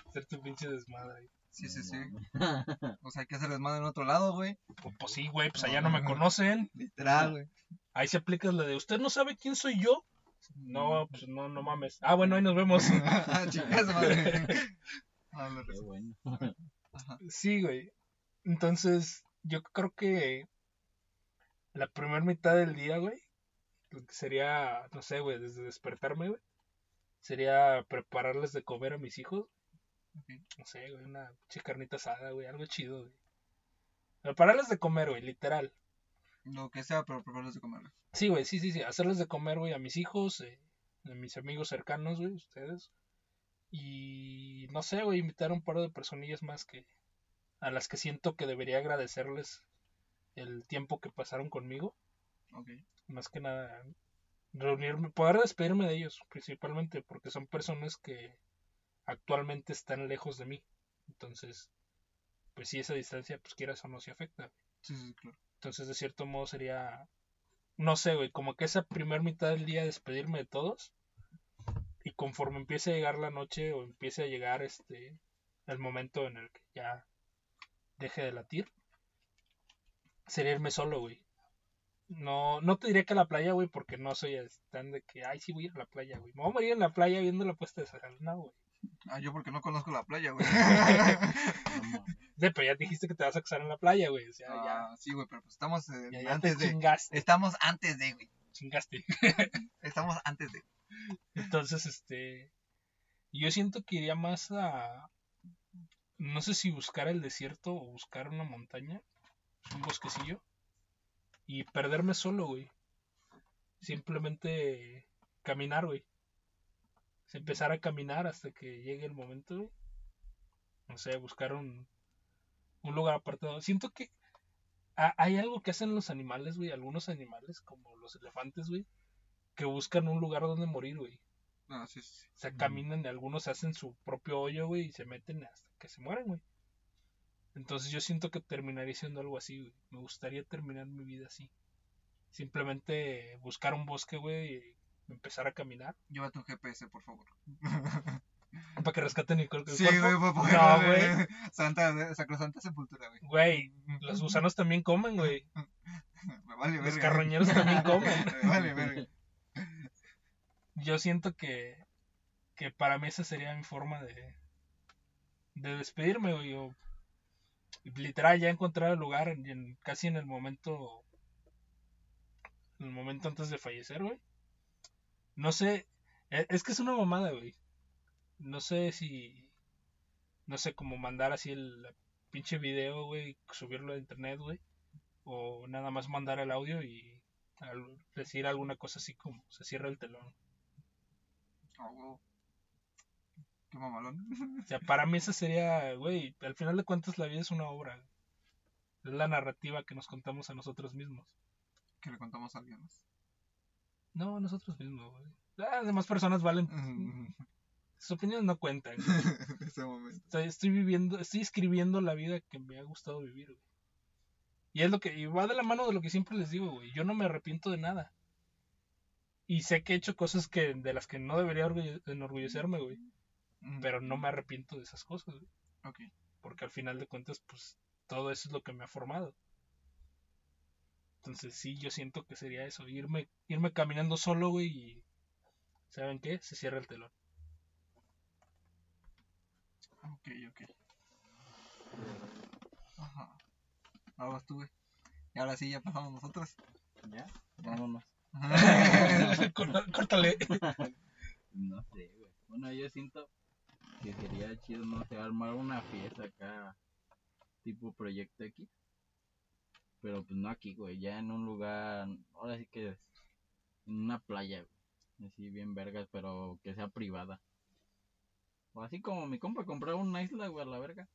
Hacer tu pinche desmadre. Sí, sí, No sí. O sea, hay que hacer desmadre en otro lado, güey. Pues, pues sí, güey, pues allá no me conocen. Literal, güey. Ahí se aplica la de, ¿usted no sabe quién soy yo? No, pues no, no mames. Ah, bueno, ahí nos vemos. ah, chicas, madre. Ah, lo Qué rezo. bueno. Sí, güey. Entonces, yo creo que la primera mitad del día, güey, lo que sería, no sé, güey, desde despertarme, güey, sería prepararles de comer a mis hijos. No sé, güey, una carnita asada, güey, algo chido, güey. Prepararles de comer, güey, literal. Lo que sea, pero prepararles de comer. Sí, güey, sí, sí, sí. Hacerles de comer, güey, a mis hijos, eh, a mis amigos cercanos, güey, ustedes. Y no sé, güey, invitar a un par de personillas más que a las que siento que debería agradecerles el tiempo que pasaron conmigo. Más que nada, reunirme, poder despedirme de ellos, principalmente, porque son personas que actualmente están lejos de mí. Entonces, pues si esa distancia, pues quieras o no, se afecta. Sí, sí, claro. Entonces, de cierto modo sería, no sé, güey, como que esa primer mitad del día despedirme de todos. Y conforme empiece a llegar la noche o empiece a llegar este el momento en el que ya deje de latir, sería irme solo, güey. No, no te diré que a la playa, güey, porque no soy tan de que, ay, sí voy a ir a la playa, güey. Me voy a morir en la playa viendo la puesta de sol. No, güey. Ah, yo porque no conozco la playa, güey. No. Sí, pero ya dijiste que te vas a casar en la playa, güey. O sea, ya, Ah, sí, güey, pero pues estamos eh, ya, ya te antes de. chingaste, Estamos antes de, güey. chingaste. Estamos antes de. Entonces, este. Yo siento que iría más a. No sé si buscar el desierto o buscar una montaña. Un bosquecillo. Y perderme solo, güey. Simplemente caminar, güey. Empezar a caminar hasta que llegue el momento, güey. No sé, buscar un, un lugar apartado. Siento que ha- hay algo que hacen los animales, güey. Algunos animales, como los elefantes, güey. Que buscan un lugar donde morir, güey. No, sí, sí. O sea, caminan y algunos hacen su propio hoyo, güey, y se meten hasta que se mueren, güey. Entonces yo siento que terminaría siendo algo así, güey. Me gustaría terminar mi vida así. Simplemente buscar un bosque, güey, y empezar a caminar. Lleva tu GPS, por favor. Para que rescaten mi cuerpo. Sí, güey. No, güey. Santa, sacrosanta sepultura, güey. Güey, los gusanos también comen, güey. Me vale Los verga. carroñeros también comen. Me vale verga. Yo siento que, que para mí esa sería mi forma de, de despedirme, güey. literal, ya encontrar el lugar en- casi en el momento, en el momento antes de fallecer, güey. No sé, e- es que es una mamada, güey. No sé si, no sé, cómo mandar así el pinche video, güey, subirlo a internet, güey. O nada más mandar el audio y al- decir alguna cosa así como se cierra el telón. Ah, huevo. Qué mamalón. O sea, para mí esa sería, güey, al final de cuentas la vida es una obra. Es la narrativa que nos contamos a nosotros mismos. Que le contamos a alguien más. No, nosotros mismos, güey. Las demás personas valen, sus opiniones no cuentan. En ese momento. Estoy, estoy viviendo, estoy escribiendo la vida que me ha gustado vivir, güey. Y es lo que, y va de la mano de lo que siempre les digo, güey. Yo no me arrepiento de nada. Y sé que he hecho cosas que, de las que no debería orgulle- enorgullecerme, güey. Pero no me arrepiento de esas cosas, güey. Ok. porque al final de cuentas, pues todo eso es lo que me ha formado. Entonces sí, yo siento que sería eso, irme, irme caminando solo, güey, y ¿saben qué? Se cierra el telón. Ok, ok. Ajá. Ahora vas tú, güey. Y ahora sí, ya pasamos nosotros. ¿Ya? Vámonos. Córtale- Córtale. No sé, güey. Bueno, yo siento que sería chido, no sé, armar una fiesta acá, tipo Proyecto X. Pero pues no aquí, güey, ya en un lugar, ahora sí que es en una playa, güey. Así bien vergas, pero que sea privada. O así como mi compa comprar una isla, güey, a la verga.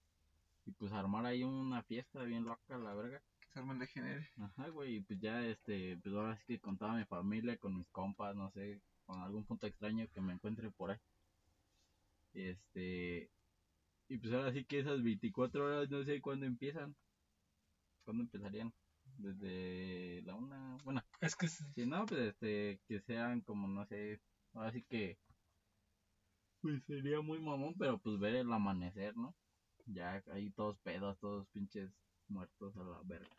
Y pues armar ahí una fiesta bien loca, a la verga. Que se arme el degenere. Ajá, güey, y pues ya, este, pues ahora sí que con toda mi familia, con mis compas, no sé, con algún punto extraño que me encuentre por ahí. Este, y pues ahora sí que esas 24 horas no sé cuándo empiezan. ¿Cuándo empezarían? Desde la una, bueno. Es que si no, pues este, que sean como no sé, ahora sí que pues sería muy mamón, pero pues ver el amanecer, ¿no? Ya ahí todos pedos, todos pinches muertos a la verga.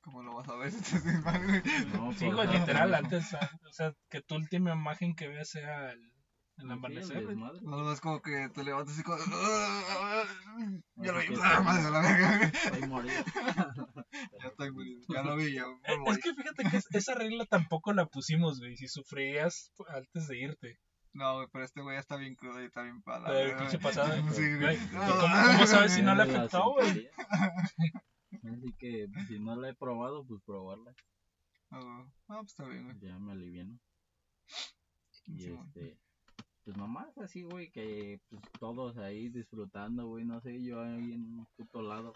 ¿Cómo lo vas a ver si sin madre? No, sí, güey, literal, antes, o sea, que tu última imagen que veas sea el, el amanecer. Sí, no, es como que te levantas y como... ya lo vi, madre la verga. Estoy morido. ya estoy morido, ya lo vi, ya. Es que fíjate que esa regla tampoco la pusimos, güey, si sufrías antes de irte. No, güey, pero este güey está bien crudo y está bien pala. Pero pinche pasada. Sí, güey. ¿Cómo, ¿Cómo, sabes si no le afectó, güey? Así que si no la he probado, pues probarla. Ah, pues está bien, güey. Ya me aliviano. Y este, pues nomás así, güey, que pues todos ahí disfrutando, güey, no sé, yo ahí en un puto lado.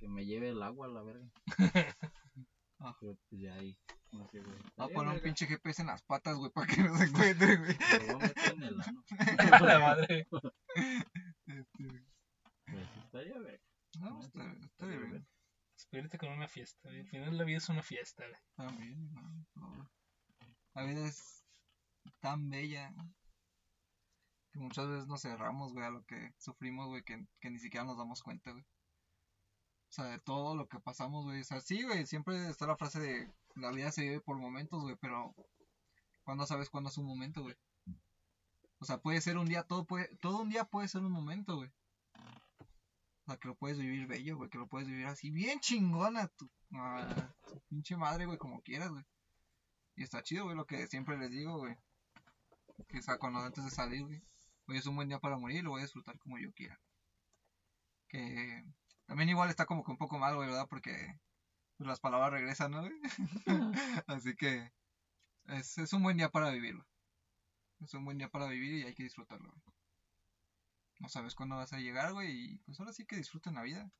Que me lleve el agua a la verga. ah. Pero pues ya ahí, no sé, güey. Va a poner un pinche GPS en las patas, güey, para que no se encuentre, güey. Lo voy a meter en el ano. la madre. Este... Pues estaría verga. No, está, está bien. Espérate con una fiesta. Al final la vida es una fiesta. También, no, La vida es tan bella que muchas veces nos cerramos, güey, a lo que sufrimos, güey, que, que ni siquiera nos damos cuenta, güey. O sea, de todo lo que pasamos, güey. O sea, sí, güey, siempre está la frase de la vida se vive por momentos, güey, pero ¿cuándo sabes cuándo es un momento, güey? O sea, puede ser un día, todo puede, todo un día puede ser un momento, güey. O sea, que lo puedes vivir bello, güey, que lo puedes vivir así, bien chingona, tu, pinche madre, güey, como quieras, güey. Y está chido, güey, lo que siempre les digo, güey. Que o sea, cuando antes de salir, güey. Hoy es un buen día para morir, lo voy a disfrutar como yo quiera. Que también igual está como que un poco mal, güey, ¿verdad? Porque pues, las palabras regresan, ¿no, güey? así que es, es un buen día para vivirlo. Es un buen día para vivir y hay que disfrutarlo, güey. No sabes cuándo vas a llegar, güey, y pues ahora sí que disfruten la vida.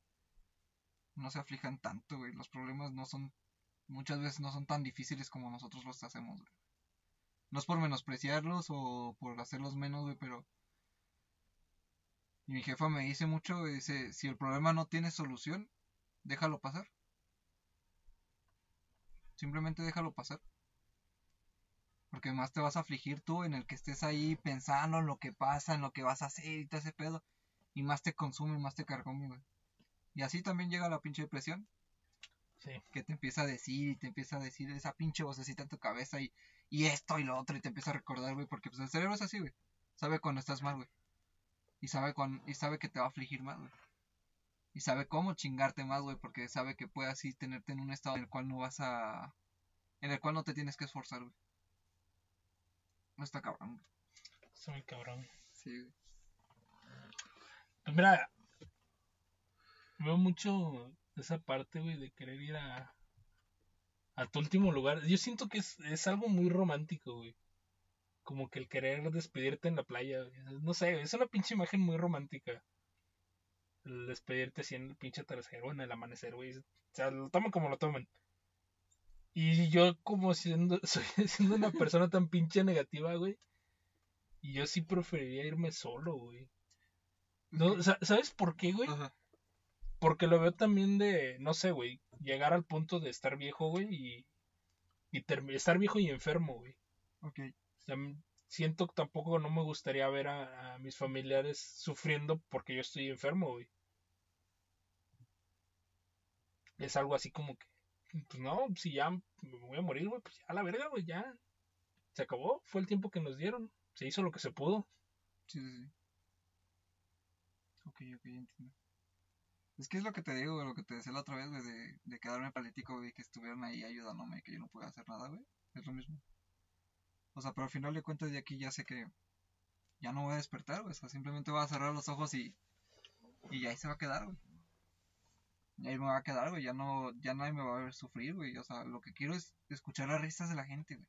No se aflijan tanto, güey. Los problemas no son, muchas veces no son tan difíciles como nosotros los hacemos, güey. No es por menospreciarlos o por hacerlos menos, güey, pero... Y mi jefa me dice mucho, dice, si el problema no tiene solución, déjalo pasar. Simplemente déjalo pasar. Porque más te vas a afligir tú en el que estés ahí pensando en lo que pasa, en lo que vas a hacer y todo ese pedo. Y más te consume, más te carcome, güey. Y así también llega la pinche depresión. Sí. Que te empieza a decir y te empieza a decir esa pinche vocecita en tu cabeza y, y esto y lo otro y te empieza a recordar, güey. Porque pues el cerebro es así, güey. Sabe cuando estás mal, güey. Y sabe, cuando, y sabe que te va a afligir más, güey. Y sabe cómo chingarte más, güey. Porque sabe que puede así tenerte en un estado en el cual no vas a... En el cual no te tienes que esforzar, güey. No está cabrón. Está muy cabrón. Sí. Pues mira, veo mucho esa parte, güey, de querer ir a, a tu último lugar. Yo siento que es, es algo muy romántico, güey. Como que el querer despedirte en la playa. No sé, es una pinche imagen muy romántica. El despedirte así en el pinche tercero, en el amanecer, güey. O sea, lo toman como lo tomen. Y yo como siendo, soy, siendo una persona tan pinche negativa, güey. Y yo sí preferiría irme solo, güey. No, ¿Sabes por qué, güey? Porque lo veo también de, no sé, güey, llegar al punto de estar viejo, güey, y, y estar viejo y enfermo, güey. Ok. siento que tampoco no me gustaría ver a, a, mis familiares sufriendo porque yo estoy enfermo, güey. Es algo así como que pues no, si ya me voy a morir, güey, pues ya la verga, güey, ya. Se acabó, fue el tiempo que nos dieron. Se hizo lo que se pudo. Sí, sí, sí. Ok, ok, entiendo. Es que es lo que te digo, lo que te decía la otra vez, de, de quedarme palítico, güey, que estuvieron ahí ayudándome y que yo no pude hacer nada, güey. Es lo mismo. O sea, pero al final de cuentas de aquí ya sé que ya no voy a despertar, güey. O sea, simplemente voy a cerrar los ojos y, y ahí se va a quedar, güey. Y ahí me va a quedar, güey. Ya no, ya nadie me va a ver sufrir, güey. O sea, lo que quiero es escuchar las risas de la gente, güey.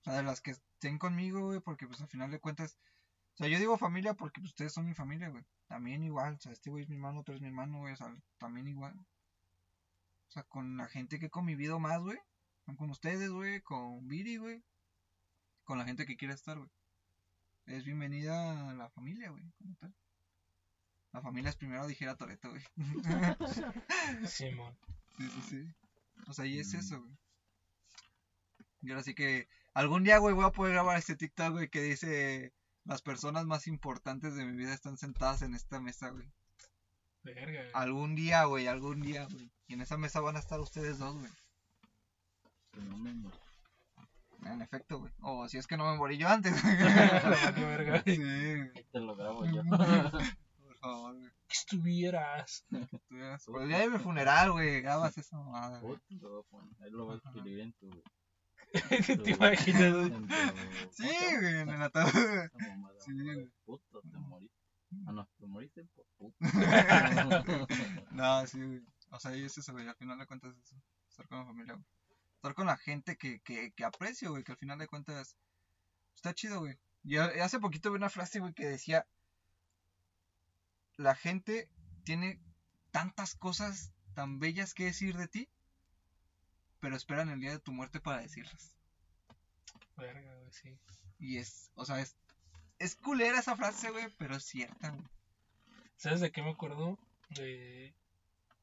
O sea, de las que estén conmigo, güey, porque pues al final de cuentas. O sea, yo digo familia porque pues, ustedes son mi familia, güey. También igual. O sea, este güey es mi hermano, tú eres mi hermano, güey. O sea, también igual. O sea, con la gente que he convivido más, güey. Con ustedes, güey. Con Viri, güey. con la gente que quiere estar, güey. Es bienvenida a la familia, güey, como tal. La familia es primero, dijera Toreto, güey. Simón. Sí, sí, sí. O sea, y es eso, güey. Y ahora sí que algún día, güey, voy a poder grabar este TikTok, güey, que dice las personas más importantes de mi vida están sentadas en esta mesa, güey. Verga, güey. Algún día, güey, algún día, güey. Y en esa mesa van a estar ustedes dos, güey. Que no me morí. En efecto, güey. O si es que no me morí yo antes. Valió verga, güey. sí. Ahí te lo grabo yo. Por favor, güey. Que estuvieras. Tú veas. Pues el día de mi funeral, güey. Grabas esa mamada. Ahí lo voy a escribir en tu. ¿Te imaginas, Sí, güey, en el ataúd, Sí, güey. Puta, te moriste. Ah, no, te moriste por puta. No, sí, güey. O sea, y es eso, güey. Al final de cuentas es eso. Estar con la familia, güey. Estar con la gente que, que, que aprecio, güey. Que al final de cuentas está chido, güey. Y ha- hace poquito vi una frase, güey, que decía: La gente tiene tantas cosas tan bellas que decir de ti, pero esperan el día de tu muerte para decirlas. Verga, güey, sí. Y es, o sea, es, es culera esa frase, güey, pero es cierta, güey. ¿Sabes de qué me acuerdo? De...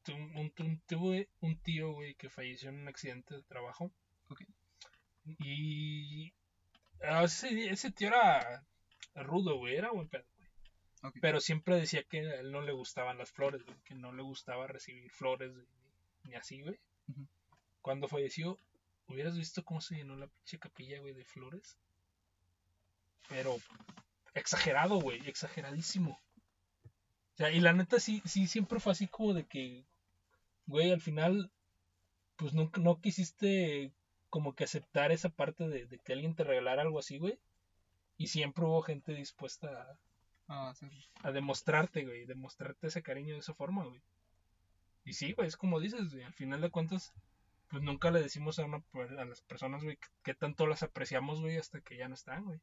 tu- un, un- tuve un tío, güey, que falleció en un accidente de trabajo. Ok. Y... ah, Ese, ese tío era rudo, güey, era buen pedo, güey. Pero siempre decía que a él no le gustaban las flores, güey, que no le gustaba recibir flores, güey, ni así, güey. Ujú. Cuando falleció, hubieras visto cómo se llenó la pinche capilla, güey, de flores. Pero exagerado, güey, exageradísimo. O sea, y la neta sí, sí, siempre fue así como de que, güey, al final, pues nunca, no quisiste como que aceptar esa parte de, de que alguien te regalara algo así, güey. Y siempre hubo gente dispuesta a, Ah, sí. a demostrarte, güey, demostrarte ese cariño de esa forma, güey. Y sí, güey, es como dices, güey, al final de cuentas, pues nunca le decimos a, una, a las personas, güey, que, tanto las apreciamos, güey, hasta que ya no están, güey.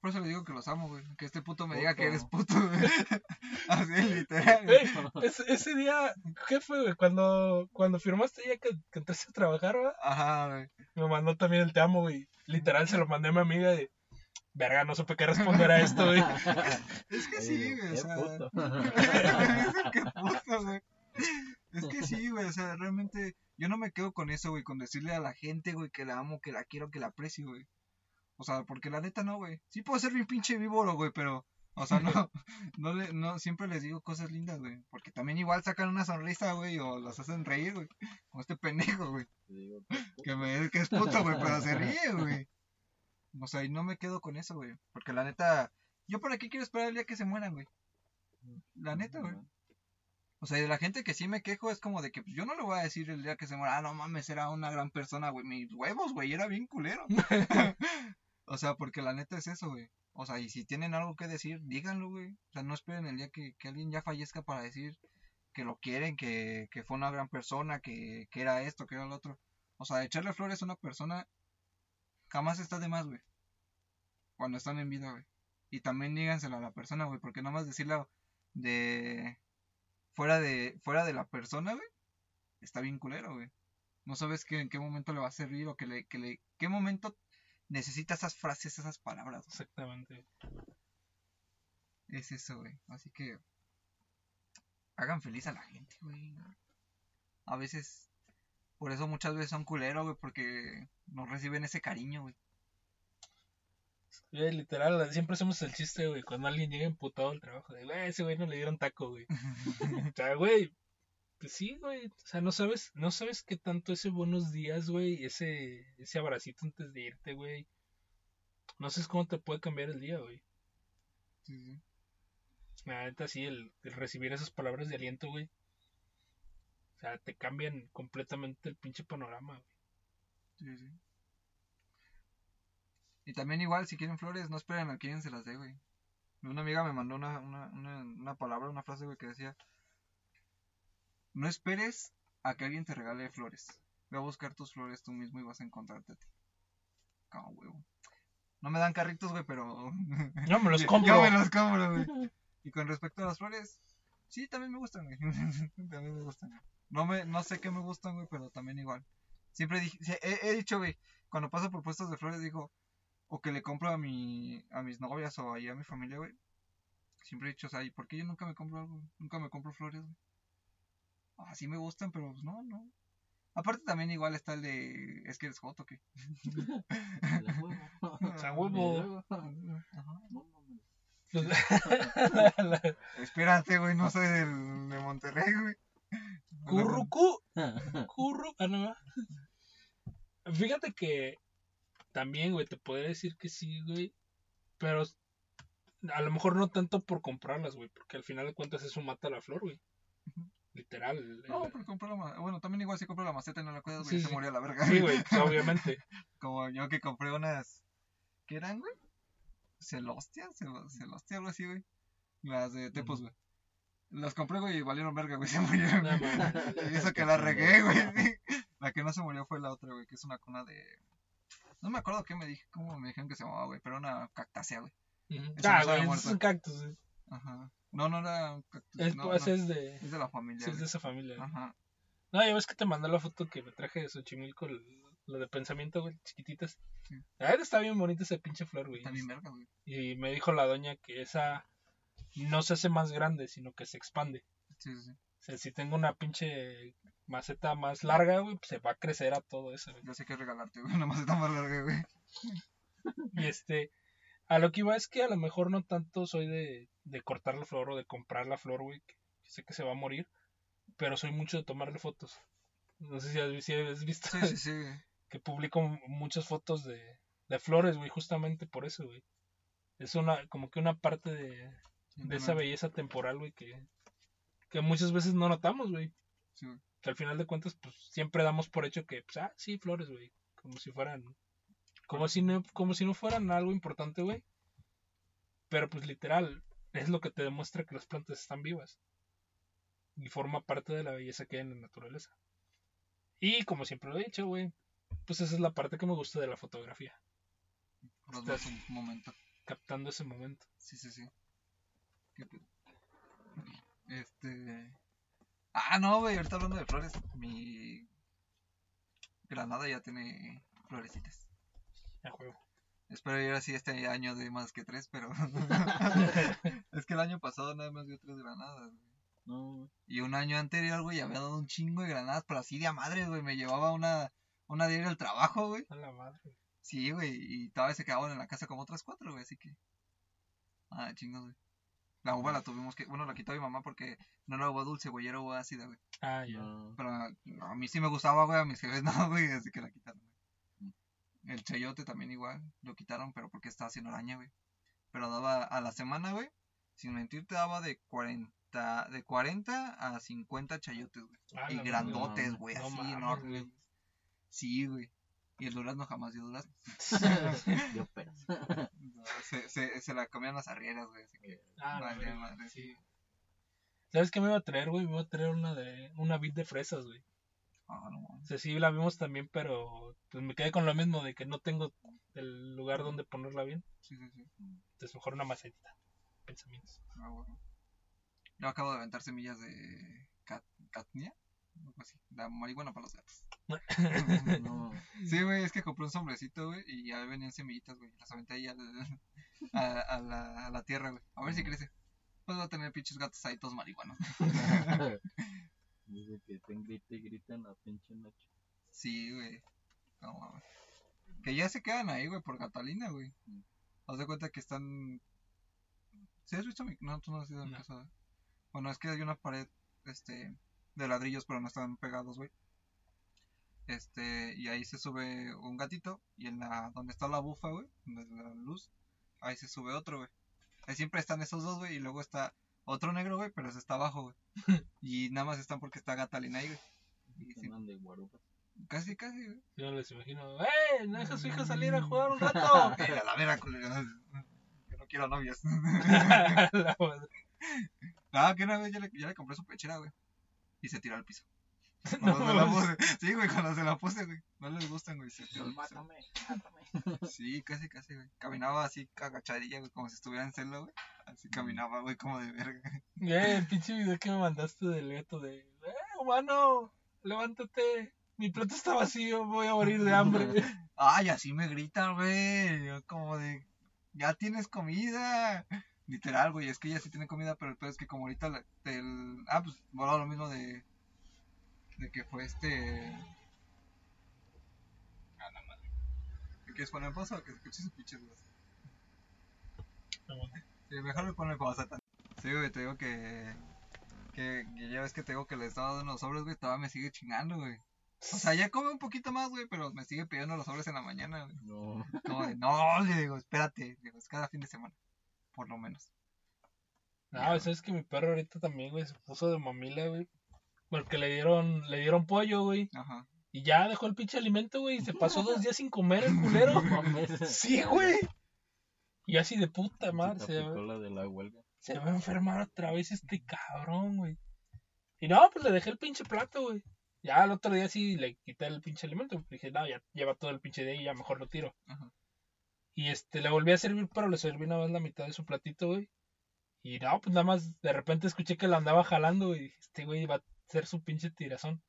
Por eso le digo que los amo, güey. Que este puto me Puto. diga que eres puto, güey. Así, literal. güey. Güey, ese, ese día, ¿qué fue, güey? Cuando, cuando firmaste ya que, que entraste a trabajar, ¿verdad? Ajá, güey. Me mandó también el te amo, güey. Literal, se lo mandé a mi amiga de, verga, no supe qué responder a esto, güey. Es que sí, güey. O "Qué sea, puto". Qué puto, güey. Es que sí, güey. O sea, realmente yo no me quedo con eso, güey. Con decirle a la gente, güey, que la amo, que la quiero, que la aprecio, güey. O sea, porque la neta no, güey. Sí puedo ser mi pinche víboro, güey, pero. O sea, no, no, le, no, siempre les digo cosas lindas, güey. Porque también igual sacan una sonrisa, güey, o los hacen reír, güey. Como este pendejo, güey. Que me que es puto, güey, pero se ríe, güey. O sea, y no me quedo con eso, güey. Porque la neta, yo para qué quiero esperar el día que se mueran, güey. La neta, güey. O sea, y de la gente que sí me quejo es como de que pues, yo no le voy a decir el día que se muera, ah, no mames, era una gran persona, güey. Mis huevos, güey, era bien culero. o sea, porque la neta es eso, güey. O sea, y si tienen algo que decir, díganlo, güey. O sea, no esperen el día que, que alguien ya fallezca para decir que lo quieren, que, que fue una gran persona, que, que era esto, que era lo otro. O sea, echarle flores a una persona jamás está de más, güey. Cuando están en vida, güey. Y también díganselo a la persona, güey, porque nada más decirlo de fuera de fuera de la persona, güey, está bien culero, güey. No sabes qué, en qué momento le va a servir o que le, que le, qué momento necesita esas frases, esas palabras. güey. Exactamente. Es eso, güey. Así que hagan feliz a la gente, güey. A veces, por eso muchas veces son culeros, güey, porque no reciben ese cariño, güey. Güey, literal, siempre hacemos el chiste, güey, cuando alguien llega emputado al trabajo, de, güey, ese güey no le dieron taco, güey. O sea, güey, pues sí, güey, o sea, no sabes, no sabes qué tanto ese buenos días, güey, ese, ese abracito antes de irte, güey. No sabes cómo te puede cambiar el día, güey. Sí, sí. La neta, sí, el, el recibir esas palabras de aliento, güey. O sea, te cambian completamente el pinche panorama, güey. Sí, sí. Y también igual, si quieren flores, no esperen a que alguien se las dé, güey. Una amiga me mandó una, una, una, una palabra, una frase, güey, que decía, no esperes a que alguien te regale flores. Ve a buscar tus flores tú mismo y vas a encontrarte a ti. Como huevo. No me dan carritos, güey, pero... No, me los Yo- compro. Yo me los compro, güey. Y con respecto a las flores, sí, también me gustan, güey. también me gustan. No, me, no sé qué me gustan, güey, pero también igual. Siempre dije, he, he dicho, güey, cuando paso por puestos de flores, digo, o que le compro a mi a mis novias o ahí a mi familia, güey. Siempre he dicho, o sea, ¿y por qué yo nunca me compro algo? Nunca me compro flores, güey. Así me gustan, pero pues no, no. Aparte también igual está el de... Es que eres joto, ¿qué? La huevo. Sea, huevo. Ajá. no la- Espérate, güey, no soy del, de Monterrey, güey. Currucu. Curru. Ah, no. Fíjate que también, güey, te podría decir que sí, güey. Pero a lo mejor no tanto por comprarlas, güey. Porque al final de cuentas eso mata la flor, güey. Literal. No, pero compré la ma- Bueno, también igual si compré la maceta y no la cuidas, güey, Sí, se sí. murió la verga. Sí, güey, obviamente. Como yo que compré unas. ¿Qué eran, güey? Celostia, Celo- Celostia, algo así, güey. Las de Tepos, güey. Las compré, güey, y valieron verga, güey, se murieron. No. Y eso que la regué, güey. La que no se murió fue la otra, güey, que es una cuna de. No me acuerdo qué me dije, cómo me dijeron que se llamaba, güey, pero una cactácea, güey. Ujú. Esa Ah, güey, es un cactus. güey. Ajá. No, no era un cactus. Es, no, pues, no, es de, es de la familia. sí, es de esa familia. güey. Ajá. No, ya ves que te mandé la foto que me traje de Xochimilco, lo de pensamiento, güey, chiquititas. Sí. Verdad está bien bonita esa pinche flor, güey. Está bien verga, güey. Y me dijo la doña que esa no se hace más grande, sino que se expande. Sí, sí, sí. O sea, si tengo una pinche maceta más larga, güey, pues se va a crecer a todo eso, güey. Yo sé qué regalarte, güey. Una maceta más larga, güey. Y este, a lo que iba es que a lo mejor no tanto soy de, de cortar la flor o de comprar la flor, güey, que sé que se va a morir, pero soy mucho de tomarle fotos. No sé si has, si has visto Sí, sí, sí, güey. que publico muchas fotos de, de flores, güey, justamente por eso, güey. Es una, como que una parte de, de esa belleza temporal, güey, que, que muchas veces no notamos, güey. Sí, güey. Que al final de cuentas, pues siempre damos por hecho que, pues, ah, sí, flores, güey. Como si fueran, como si no, como si no fueran algo importante, güey. Pero pues literal, es lo que te demuestra que las plantas están vivas. Y forma parte de la belleza que hay en la naturaleza. Y como siempre lo he dicho, güey, pues esa es la parte que me gusta de la fotografía. Un momento. Captando ese momento. Sí, sí, sí. Este. Ah, no, güey, ahorita hablando de flores, mi granada ya tiene florecitas. A juego. Espero ir así este año de más que tres, pero. es que el año pasado nada más dio tres granadas, güey. No, Y un año anterior, güey, había dado un chingo de granadas, pero así de a madre, güey. Me llevaba una, una diaria al trabajo, güey. A la madre. Sí, güey, y todavía se quedaban en la casa como otras cuatro, güey, así que. Ah, chingos, güey. La uva la tuvimos que. Bueno, la quitó mi mamá porque no era uva dulce, güey, era uva ácida, güey. Ah, ya. no. Pero no, a mí sí me gustaba, güey, a mis jefes no, güey, así que la quitaron, güey. El chayote también igual, lo quitaron, pero porque estaba haciendo araña, güey. Pero daba a la semana, güey, sin mentirte, daba de 40, de 40 a 50 chayotes, güey. Ah, y grandotes, güey, No así enormes. güey. Sí, güey. Y el durazno jamás dio durazno. Yo peras. No, se, se, se la comían las arrieras, güey, así que. Ah, madre. sí. ¿Sabes qué me iba a traer, güey? Me iba a traer una de una vid de fresas, güey. Ah, no, O sea, sí la vimos también, pero pues me quedé con lo mismo de que no tengo el lugar donde ponerla bien. sí, sí, sí. Entonces mejor una macetita. Pensamientos. Ah, bueno. Yo acabo de aventar semillas de cat, catnia, algo así, la marihuana para los gatos. No, Sí, güey, es que compré un sombrecito, güey, y ya venían semillitas, güey, las aventé ahí a, a la, a la tierra, güey, a ver si crece. Pues va a tener pinches gatos ahí todos marihuanos. Dice que te grita y grita en la pinche noche. Sí, güey. No mames. Que ya se quedan ahí, güey, por Catalina, güey. Haz de cuenta que están. ¿Sí has visto mi.? No, tú no has ido a mi casa. Bueno, es que hay una pared, este. De ladrillos, pero no están pegados, güey. Este. Y ahí se sube un gatito. Y en la. Donde está la bufa, güey. Donde está la luz. Ahí se sube otro, güey. Ahí siempre están esos dos, güey. Y luego está otro negro, güey, pero ese está abajo, güey. y nada más están porque está Catalina ahí, güey. Y sí, de guarupas. casi, casi, güey. Yo no les imagino. ¡Eh! ¿No deja a su hija salir a jugar un rato? Eh, a la vera, culero. Que no quiero novias. La madre. Ah, que una vez ya le, ya le compré su pechera, güey. Y se tiró al piso. No Cuando se la puse. Sí, güey, cuando se la puse, güey. No les gustan, güey. Se. Mátame, mátame. Sí, casi, casi, güey. Caminaba así agachadilla, güey, como si estuviera en celda, güey. Así caminaba, güey, como de verga. Eh, el pinche video que me mandaste del gato de. ¡Eh, humano! ¡Levántate! mi plato está vacío, voy a morir de hambre. Ay, así me grita, güey. Yo Como de, ya tienes comida. Literal, güey. Es que ella sí tiene comida, pero el peor es que como ahorita la- el... Ah, pues, bueno, lo mismo de... De que fue este... Ah, la madre. ¿Me quieres poner pausa o que escuches su pinche voz? Sí, mejor me pone pausa también. Sí, güey, te digo que... Que, que ya ves que te digo que le estaba dando los sobres, güey. Todavía me sigue chingando, güey. O sea, ya come un poquito más, güey, pero me sigue pidiendo los sobres en la mañana, güey. No. Como de, no, le digo, espérate, digo, es cada fin de semana, por lo menos. No, sabes que mi perro ahorita también, güey, se puso de mamila, güey. Porque le dieron, le dieron pollo, güey. Ajá. Y ya dejó el pinche alimento, güey. Y se pasó dos días sin comer el culero. Sí, güey. Y así de puta madre. Se, aplicó la de la huelga. se va a enfermar otra vez este cabrón, güey. Y no, pues le dejé el pinche plato, güey. Ya el otro día sí le quité el pinche alimento. Dije, no, ya lleva todo el pinche día y ya mejor lo tiro. Ajá. Y este, le volví a servir, pero le serví nada más la mitad de su platito, güey. Y no, pues nada más de repente escuché que la andaba jalando, güey. Este güey va ser su pinche tirazón.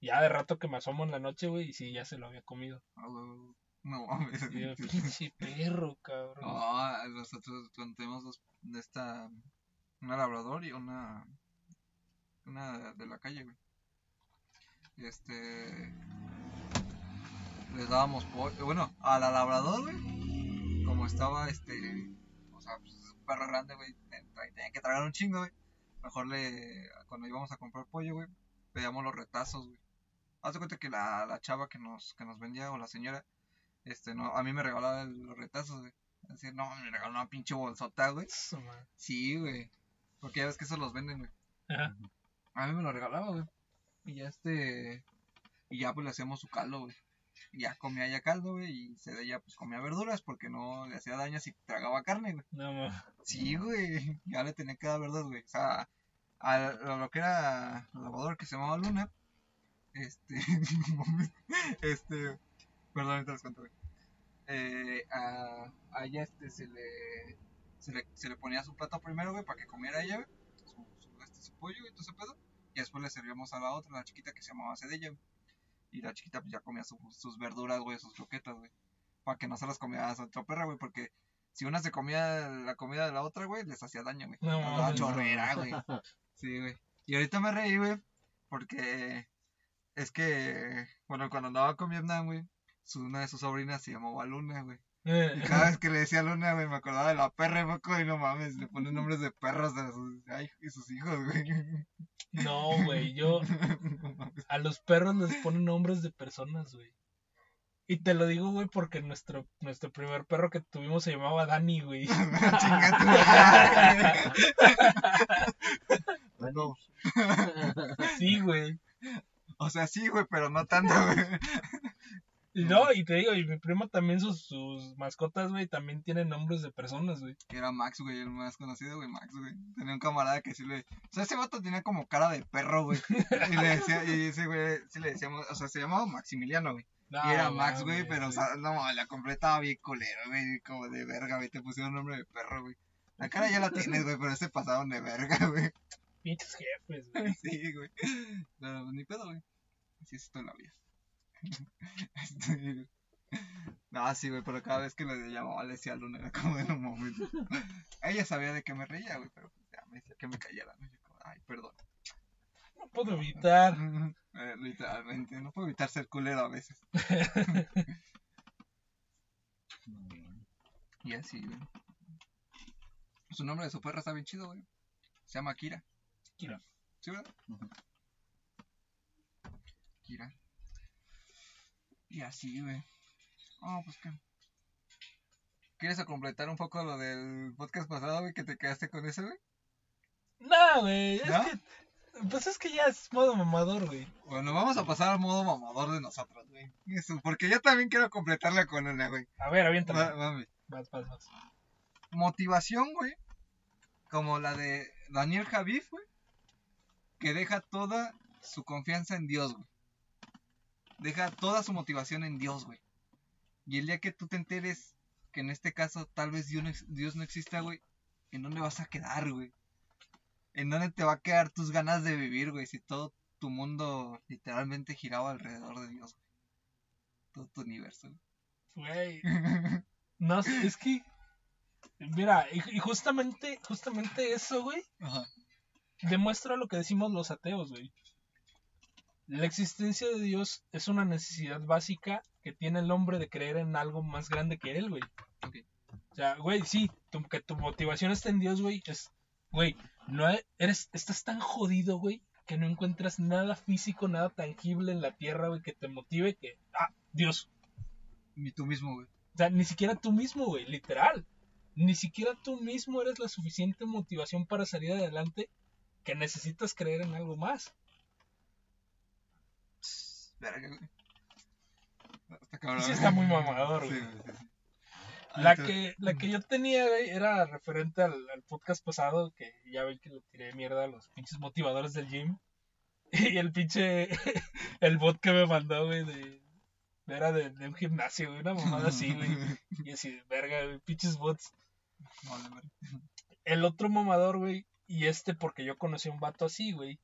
Ya de rato que me asomo en la noche, güey, y sí, ya se lo había comido. No mames. Yo, pinche perro, cabrón. No, nosotros tenemos dos, de esta, una labrador y una, una de la calle, güey. Este, les dábamos pollo, bueno, a la labrador, güey, como estaba, este, o sea, pues es un perro grande, güey, ten- tenía que tragar un chingo, güey. Mejor le, cuando íbamos a comprar pollo, güey, pedíamos los retazos, güey. Haz de cuenta que la, la chava que nos, que nos vendía, o la señora, este, no, a mí me regalaba el- los retazos, güey. Decir, no, me regaló una pinche bolsota, güey. Sí, güey. Porque ya ves que esos los venden, güey. Ajá. A mí me lo regalaba, güey. Y ya este. Y ya pues le hacíamos su caldo, güey. Ya comía ya caldo, güey. Y se de ella pues comía verduras porque no le hacía daño si tragaba carne, güey. No, ma- Sí, güey. Ya le tenía que dar verduras, güey. O sea, a, a lo que era el lavador que se llamaba Luna. Este. este. Perdón, ahorita les cuento, güey. Eh, a, a ella este se le, se le. Se le ponía su plato primero, güey, para que comiera ella, güey. Su, su, este, su pollo y todo ese pedo. Y después le servíamos a la otra, la chiquita que se llamaba Cedella, güey. Y la chiquita pues ya comía su- sus verduras, güey, sus croquetas, güey. Para que no se las comía a su otra perra, güey, porque si una se comía la comida de la otra, güey, les hacía daño, güey. No, chorrera, güey. Sí, güey. Y ahorita me reí, güey, porque es que, bueno, cuando andaba con Vietnam, güey, su, una de sus sobrinas se llamaba Luna, güey. Y cada vez que le decía Luna, güey, me acordaba de la perra de Moco y no mames, le ponen nombres de perros a sus, ay, y sus hijos, güey. No, güey, yo a los perros les ponen nombres de personas, güey. Y te lo digo, güey, porque nuestro, nuestro primer perro que tuvimos se llamaba Dani, güey. Bueno, Sí, güey. O sea, sí, güey, pero no tanto, güey. No, y te digo, y mi primo también sus, sus mascotas, güey, también tienen nombres de personas, güey. Era Max, güey, el más conocido, güey, Max, güey. Tenía un camarada que sí le... O sea, ese vato tenía como cara de perro, güey. Y le decía, y ese güey, sí le decíamos, o sea, se llamaba Maximiliano, güey. No, Y era Max, güey, pero, o sea, no, la completaba bien culero, güey, como de verga, güey, te pusieron nombre de perro, güey. La cara ya la tienes, güey, pero ese pasaron de verga, güey. Pinches jefes, güey. Sí, güey. Pero ni pedo, güey. Así es esto en la vida. Este, No, sí, güey, pero cada vez que le llamaba le decía Luna, era como de un momento. Ella sabía de que me reía, güey, pero pues ya me decía que me callara, ¿no? Yo como, ay, perdón. No puedo evitar. Eh, literalmente, no puedo evitar ser culero a veces. Y así, güey. Su nombre de su perra está bien chido, güey. Se llama Kira. Kira. ¿Sí, verdad? Kira. Y así, güey. Oh, pues qué. ¿Quieres completar un poco lo del podcast pasado, güey, que te quedaste con ese, güey? No, güey, es ¿No? que... Pues es que ya es modo mamador, güey. Bueno, vamos a pasar al modo mamador de nosotros, güey. Eso, porque yo también quiero completarla con una, güey. A ver, aviéntame. Va- Mami. Vas, vas, vas. Motivación, güey. Como la de Daniel Javif, güey. Que deja toda su confianza en Dios, güey. Deja toda su motivación en Dios, güey. Y el día que tú te enteres que en este caso tal vez Dios no, Dios no exista, güey. ¿En dónde vas a quedar, güey? ¿En dónde te va a quedar tus ganas de vivir, güey? Si todo tu mundo literalmente giraba alrededor de Dios, güey. Todo tu universo. Güey. No sé, es que. Mira, y, y justamente, justamente eso, güey, Ajá. demuestra lo que decimos los ateos, güey. La existencia de Dios es una necesidad básica que tiene el hombre de creer en algo más grande que él, güey. O sea, güey, sí, tu- que tu motivación esté en Dios, güey, es, güey, no e- eres, estás tan jodido, güey, que no encuentras nada físico, nada tangible en la tierra, güey, que te motive que, ah, Dios. Ni tú mismo, güey. O sea, ni siquiera tú mismo, güey, literal. Ni siquiera tú mismo eres la suficiente motivación para salir adelante que necesitas creer en algo más. Verga, güey. Está cabrón. Sí está muy mamador, Sí, güey. güey, sí, sí. La que, la que yo tenía, güey, era referente al, al podcast pasado, que ya ven que le tiré mierda a los pinches motivadores del gym. Y el pinche, el bot que me mandó, güey, de, era de, de un gimnasio, güey, una mamada así, güey. Y así, verga, güey, pinches bots. El otro mamador, güey, y este porque yo conocí a un vato así, güey,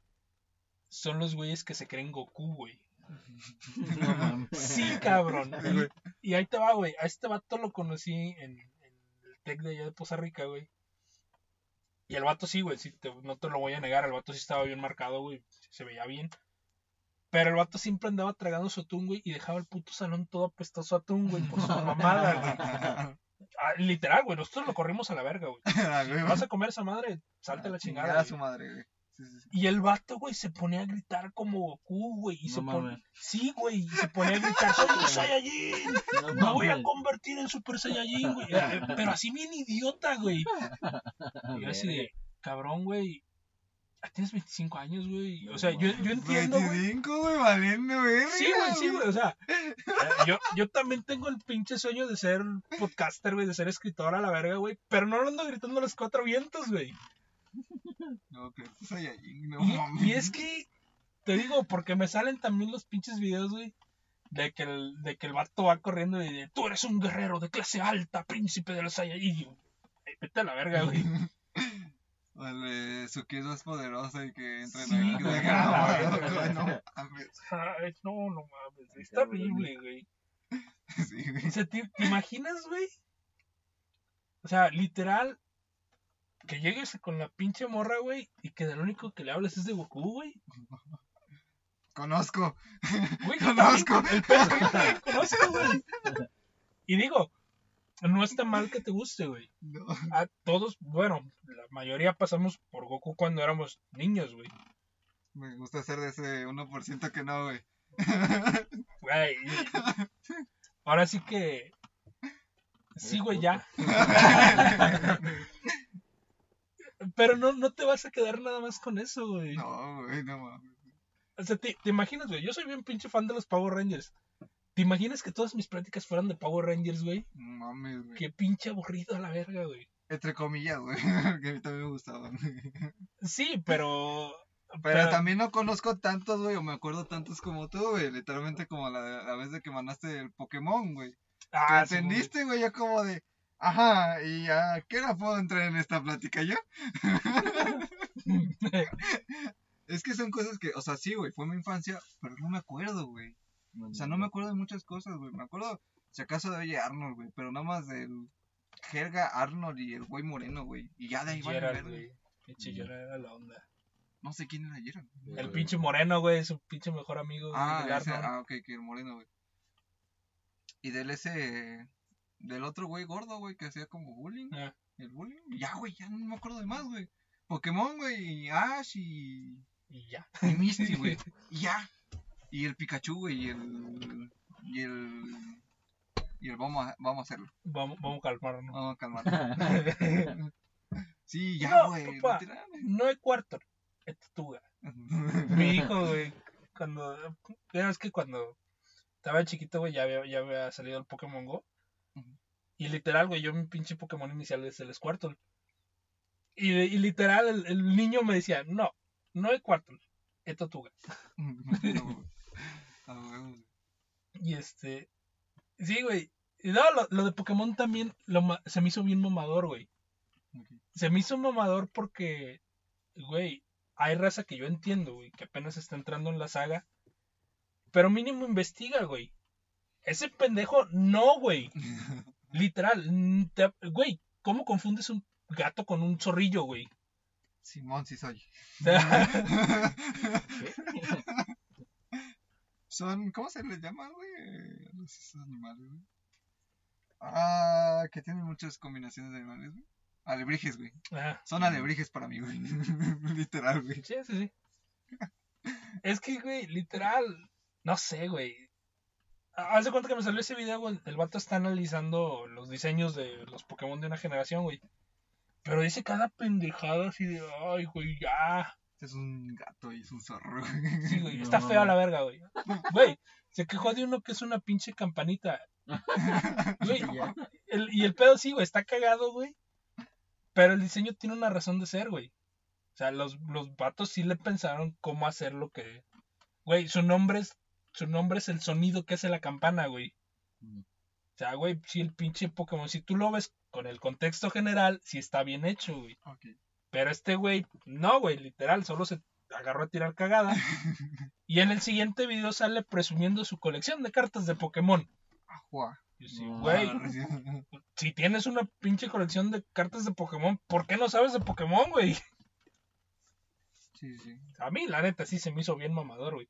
son los güeyes que se creen Goku, güey. Sí, cabrón. Sí. Y, ahí te va, güey. A este vato lo conocí en, en el Tec de allá de Poza Rica, güey. Y el vato sí, güey, sí, te- no te lo voy a negar. El vato sí estaba bien marcado, güey. Se veía bien. Pero el vato siempre andaba tragando su atún, güey, y dejaba el puto salón todo apestoso a atún, güey, por su mamada, güey. Ah, literal, güey, nosotros lo corrimos a la verga, güey. Ah, Vas a comer esa madre, salte a la Chingar chingada. a su madre, güey. Sí, sí, sí. Y el vato, güey, se ponía a gritar como Goku, güey. Y No se pon- mames. Sí, güey, y se ponía a gritar, soy un Saiyajin. No Me voy a convertir en Super Saiyajin, güey. Pero así bien idiota, güey. Y yo así de, cabrón, güey. Tienes 25 años, güey. O sea, yo, yo entiendo, güey. 25, güey, valiendo, güey. Sí, güey, sí, güey. O sea, yo, yo también tengo el pinche sueño de ser podcaster, güey, de ser escritor a la verga, güey. Pero no lo ando gritando a los cuatro vientos, güey. No, que es Saiyajin, no Y, mames. y es que, te digo, porque me salen también los pinches videos, güey. De que, el, de que el vato va corriendo y de, tú eres un guerrero de clase alta, príncipe de los Saiyajin. Y yo, "Ay, Vete a la verga, güey. Vale, su es más poderosa y que entra en Sí, güey, no, no mames. Ay, no, no mames, güey, está horrible, güey. Sí, güey. O sea, ¿te, te imaginas, güey? O sea, literal, que llegues con la pinche morra, güey, y que del único que le hables es de Goku, güey. Conozco. Güey, Conozco. El pedo que también conozco, güey. Y digo, no está mal que te guste, güey. No. A todos, bueno, la mayoría pasamos por Goku cuando éramos niños, güey. Me gusta ser de ese 1% que no, güey. Güey. Ahora sí que. Sí, güey, ya. Pero no, no te vas a quedar nada más con eso, güey. No, güey, no mames. O sea, te, te imaginas, güey. Yo soy bien pinche fan de los Power Rangers. ¿Te imaginas que todas mis prácticas fueran de Power Rangers, güey? No mames, güey. Qué pinche aburrido a la verga, güey. Entre comillas, güey. Que a mí también me gustaban. Sí, pero. Pero también no conozco tantos, güey, o me acuerdo tantos como tú, güey. Literalmente como la, la vez de que mandaste el Pokémon, güey. Ah, entendiste, güey, yo como de... Ajá, ¿y a qué hora puedo entrar en esta plática yo? Es que son cosas que, o sea, sí, güey, fue mi infancia, pero no me acuerdo, güey. O sea, no me acuerdo de muchas cosas, güey. Me acuerdo, si acaso, de Oye Arnold, güey, pero nada más del Jerga Arnold y el güey moreno, güey. Y ya de ahí vale Gerard, verga. güey. Pinche Gerard era la onda. No sé quién era Gerard. El pinche moreno, güey, su pinche mejor amigo. Ah, ese, ah, ok, que el moreno, güey. Y del ese, del otro güey gordo, güey, que hacía como bullying. Ah. El bullying. Ya, güey, ya no me acuerdo de más, güey. Pokémon, güey, y Ash y, Y ya. y Misty, güey. Y ya. Y el Pikachu, güey, y el, y el, y el vamos a, vamos a hacerlo. Vamos, vamos a calmarnos. Vamos a calmar. Sí, ya, No, güey. literal. No hay cuarto. Es tortuga. Mi hijo, güey, cuando. Ya ves que cuando estaba chiquito, güey, ya había, ya había salido el Pokémon Go. Y literal, güey, yo mi pinche Pokémon inicial es el Squirtle. Y, y literal, el, el niño me decía: No, no hay cuarto. Es tortuga. Y este. Sí, güey. Y no, lo, lo de Pokémon también lo se me hizo bien mamador, güey. Se me hizo mamador porque, güey, hay raza que yo entiendo, güey, que apenas está entrando en la saga. Pero mínimo investiga, güey. Ese pendejo, no, güey. Literal. te- Güey, ¿cómo confundes un gato con un zorrillo, güey? Simón, sí soy. Son, ¿cómo se les llama, güey? Los esos animales, güey. Ah, que tienen muchas combinaciones de animales, güey. Alebrijes, güey. ah, Son alebrijes para mí, güey. Literal, güey. sí, sí, sí. Es que, güey, literal. No sé, güey. Hace cuenta que me salió ese video, güey. El vato está analizando los diseños de los Pokémon de una generación, güey. Pero dice cada pendejada así de, ay, güey, ya. Este es un gato y es un zorro, güey. Sí, güey, No está feo a mames. la verga, güey. Güey, se quejó de uno que es una pinche campanita. Güey, el- y el pedo sí, güey, está cagado, güey. Pero el diseño tiene una razón de ser, güey. O sea, los, los vatos sí le pensaron cómo hacer lo que. Güey, su nombre es. Su nombre es el sonido que hace la campana, güey. Mm. O sea, güey, si el pinche Pokémon, si tú lo ves con el contexto general, sí está bien hecho, güey. Pero este güey, no, güey, literal, solo se agarró a tirar cagada. y en el siguiente video sale presumiendo su colección de cartas de Pokémon. Ajua. Y sí, güey, si tienes una pinche colección de cartas de Pokémon, ¿por qué no sabes de Pokémon, güey? Sí, sí. A mí, la neta, sí se me hizo bien mamador, güey.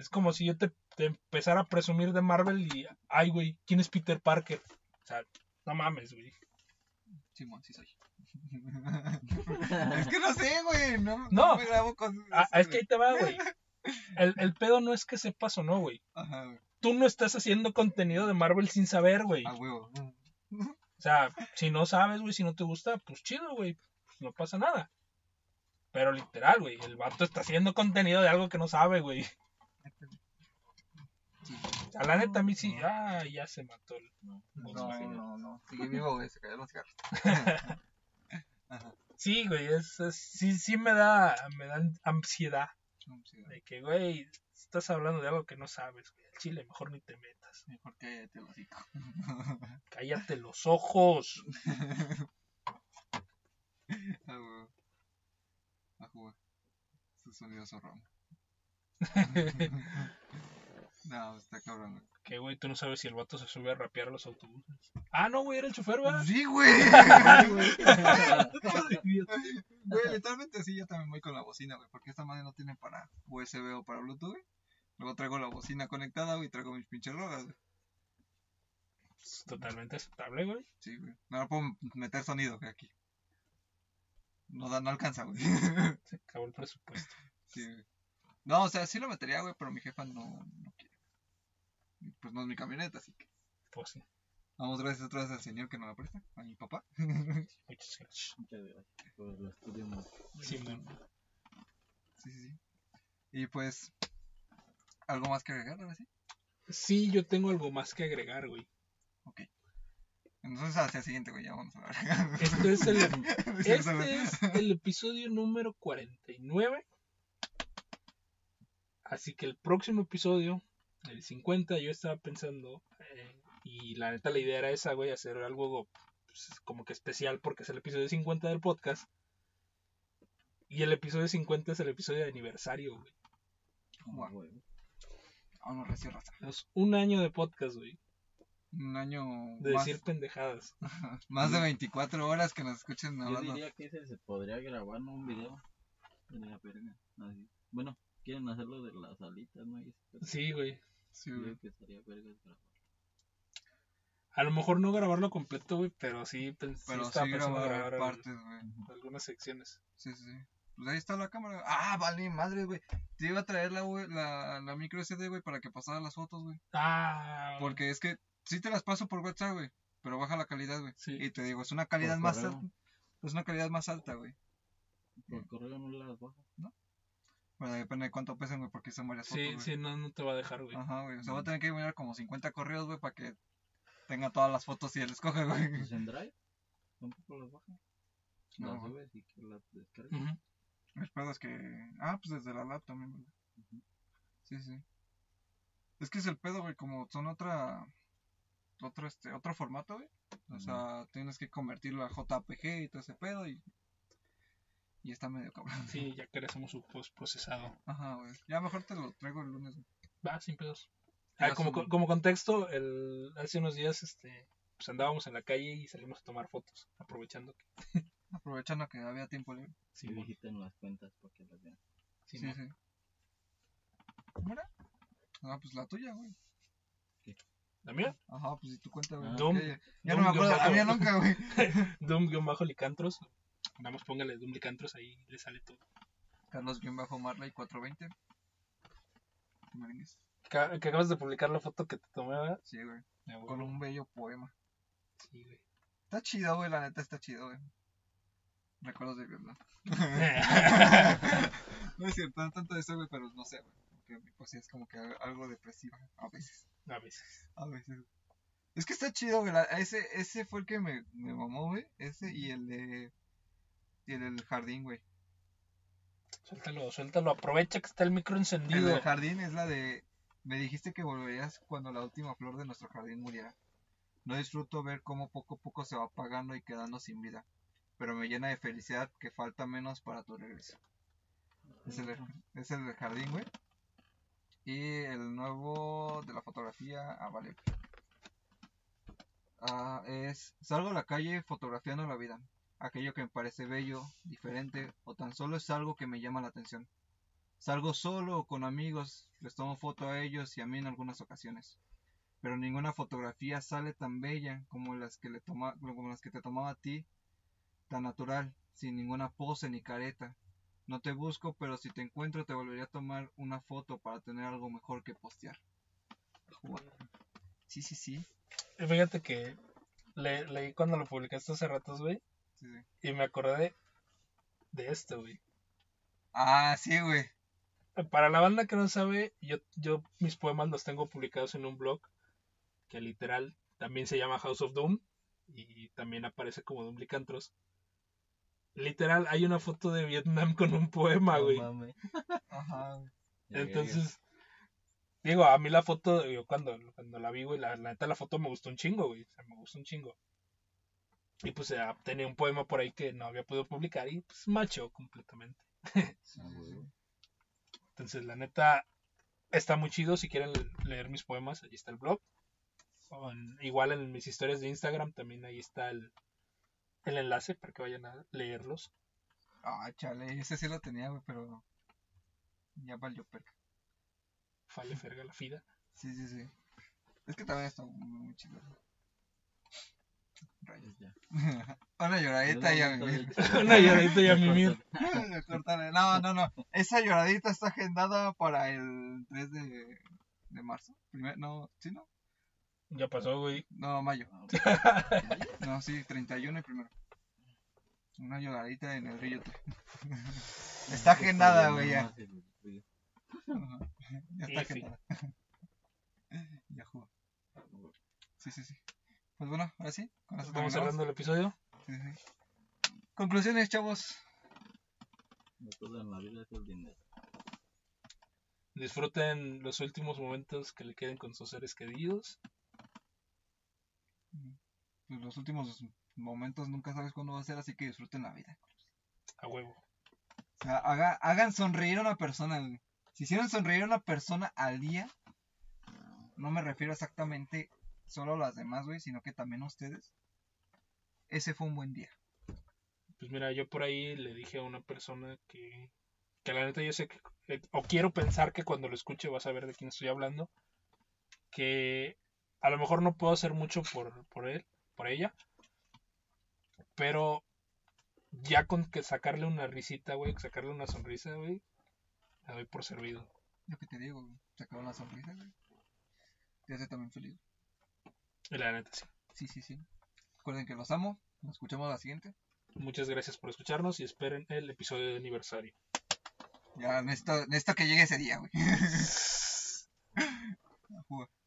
Es como si yo te, te empezara a presumir de Marvel y, ay, güey, ¿quién es Peter Parker? O sea, no mames, güey. Simón, sí soy. es que no sé, güey. No, no. No. me grabo con. Ah, es que ahí te va, güey. El, el pedo no es que sepas o no, güey. Ajá, güey. Tú no estás haciendo contenido de Marvel sin saber, güey. A huevo. O sea, si no sabes, güey, si no te gusta, pues chido, güey. Pues no pasa nada. Pero literal, güey, el vato está haciendo contenido de algo que no sabe, güey. Sí. O sea, la neta, a mí sí. Ah, ya se mató. el- No, No, no, no. Sigue vivo, güey. Se cayeron los cigarros. Sí, güey, es, es- sí, sí me da, me da ansiedad. De que, güey, estás hablando de algo que no sabes, güey. Al chile, mejor ni te metas. Mejor cállate el hocico. Cállate los ojos. A huevo. A jugar. Su sonido zorrón. No, está cabrón, güey. que, güey, tú no sabes si el vato se sube a rapear a los autobuses. Ah, no, güey, era el chofer, ¿verdad? Sí, güey. güey. Literalmente sí, yo también voy con la bocina, güey. Porque esta madre no tiene para USB o para Bluetooth, güey. Luego traigo la bocina conectada, güey, y traigo mis pinches rogas, güey. Es totalmente aceptable, güey. Sí, güey. No puedo meter sonido, güey, aquí. No, da, no alcanza, güey. Se acabó el presupuesto. Sí, güey. No, o sea, sí lo metería, güey, pero mi jefa no, no quiere. Pues no es mi camioneta, así que. Pues sí, Vamos gracias otra vez al señor que nos la presta, a mi papá. muchas gracias. Muchas gracias por. Sí, sí, sí. Y pues, ¿algo más que agregar ahora sí? Sí, yo tengo algo más que agregar, güey. Entonces hacia el siguiente, güey, ya vamos a ver. Este es el, este es el episodio número 49. Así que el próximo episodio, el 50, yo estaba pensando, eh, y la neta la idea era esa, güey, hacer algo pues, como que especial porque es el episodio 50 del podcast. Y el episodio 50 es el episodio de aniversario, güey. Guau. Güey. Recio, raza. Es un año de podcast, güey. Un año De más, decir pendejadas. más de 24 horas que nos escuchen Yo hablando. diría que ese se podría grabar, ¿no? Un video. De la verga. Así. Bueno, quieren hacerlo de las alitas, ¿no? Sí, güey. Sí, güey. Creo que estaría verga grabar. A lo mejor no grabarlo completo, güey, pero sí, pens- sí Pero estaba sí pensando grabar partes, güey. algunas secciones. Sí, sí, sí. Pues ahí está la cámara. Ah, vale, madre, güey. Te iba a traer la, la, la micro SD, güey, para que pasara las fotos, güey. Ah, Porque es que sí te las paso por WhatsApp, güey. Pero baja la calidad, güey. Sí. Y te digo, es una calidad Por más correo. alta. Es una calidad más alta, güey. Por correo no las bajo. Bueno, depende de cuánto pesen, güey, porque son varias sí, fotos, sí, no, no te va a dejar, güey. Ajá, güey. O sea, voy a tener que mirar como 50 correos, güey, para que tenga todas las fotos y él escoge, güey. Pues en Drive. Tampoco las bajo. No. Las subes y que las descargas. Ujú. El pedo es que. Ah, pues desde la lap también, güey. Ujú. Sí, sí. Es que es el pedo, güey, como son otra. Otro, este, otro formato, güey. O sea, tienes que convertirlo a JPG y todo ese pedo y. Y está medio cabrón. Sí, ya que le hacemos su post procesado. Ajá, güey. Ya mejor te lo traigo el lunes. Va, sin pedos. Ah, como, como contexto, el, hace unos días este, pues andábamos en la calle y salimos a tomar fotos, aprovechando que Aprovechando que había tiempo libre. Si digiten las cuentas para que las vean. sí, Sí, ¿no? sí. ¿Cómo era? Ah, pues la tuya, güey. ¿La mía? Ajá, pues si tu cuenta, güey. Ah. Doom- Ya, ya Doom no me acuerdo la guion mía bajo. nunca, güey. Doom-licantros. Nada más póngale Doom-licantros, ahí le sale todo. Carlos-Marley 420. Merengues. Ca- Que acabas de publicar la foto que te tomé, ¿verdad? Sí, güey. Güey. Con un bello poema. Sí, güey. Está chido, güey, la neta está chido, güey. Recuerdos de Vietnam. no es cierto, no tanto eso, güey, pero no sé, güey. Porque mi poesía es como que algo depresiva, a veces. A veces. A veces. Es que está chido, güey. ese, ese fue el que me, me mamó, güey. Ese y el de. Y el del jardín, güey. Suéltalo, suéltalo. Aprovecha que está el micro El encendido. del jardín es la de. Me dijiste que volverías cuando la última flor de nuestro jardín muriera. No disfruto ver cómo poco a poco se va apagando y quedando sin vida. Pero me llena de felicidad que falta menos para tu regreso. Es el, es el del jardín, güey. Y el nuevo de la fotografía. Ah, vale. Ah, es. Salgo a la calle fotografiando la vida. Aquello que me parece bello, diferente o tan solo es algo que me llama la atención. Salgo solo o con amigos, les tomo foto a ellos y a mí en algunas ocasiones. Pero ninguna fotografía sale tan bella como las que le toma, como las que te tomaba a ti, tan natural, sin ninguna pose ni careta. No te busco, pero si te encuentro te volvería a tomar una foto para tener algo mejor que postear. Sí, sí, sí. Fíjate que le- leí cuando lo publicaste hace ratos, güey. Sí, sí. Y me acordé de esto, güey. Ah, sí, güey. Para la banda que no sabe, yo, yo mis poemas los tengo publicados en un blog que literal también se llama House of Doom y también aparece como Doom Licantros. Literal, hay una foto de Vietnam con un poema, No güey. mames. Ajá. Entonces, digo, a mí la foto, yo cuando, cuando la vi, güey, la, la neta la foto me gustó un chingo, güey. O sea, me gustó un chingo. Y pues eh, tenía un poema por ahí que no había podido publicar y pues macho completamente. Ah. Entonces, la neta, está muy chido. Si quieren leer mis poemas, ahí está el blog. En- igual en mis historias de Instagram también ahí está el, el enlace para que vayan a leerlos. Ah, chale, ese sí lo tenía, güey, pero ya valió perca. Fale Ferga la Fida. Sí, sí, sí. Es que también está muy, muy chido. Rayos. Ya. Una lloradita y a de- Una lloradita y a mimir. No, no, no. Esa lloradita está agendada para el 3 de, de marzo. Primer, no, ¿sí no? Ya pasó, güey. No, mayo. No, sí, 31 y primero. Una lloradita en el río. Está agendada, güey, ya. Ya está agendada. Ya jugó. Sí, sí, sí. Pues bueno, ahora sí. Con eso Vamos terminamos. cerrando el episodio. Sí, sí. Conclusiones, chavos. No todo en la vida es el dinero. Disfruten los últimos momentos que le queden con sus seres queridos. Pues los últimos momentos nunca sabes cuándo va a ser, así que disfruten la vida. A huevo. O sea, haga- hagan sonreír a una persona. Si hicieron sonreír a una persona al día, no me refiero exactamente solo las demás, güey, sino que también ustedes. Ese fue un buen día. Pues mira, yo por ahí le dije a una persona que, que la neta yo sé que, eh, o quiero pensar que cuando lo escuche vas a ver de quién estoy hablando, que a lo mejor no puedo hacer mucho por, por él, por ella, pero ya con que sacarle una risita, güey, sacarle una sonrisa, güey, la doy por servido. Lo que te digo, güey. Sacar una sonrisa, güey. Te hace también feliz. La neta sí. Sí, sí, sí. Recuerden que los amo. Nos escuchamos la siguiente. Muchas gracias por escucharnos y esperen el episodio de aniversario. Ya necesito, necesito que llegue ese día, güey.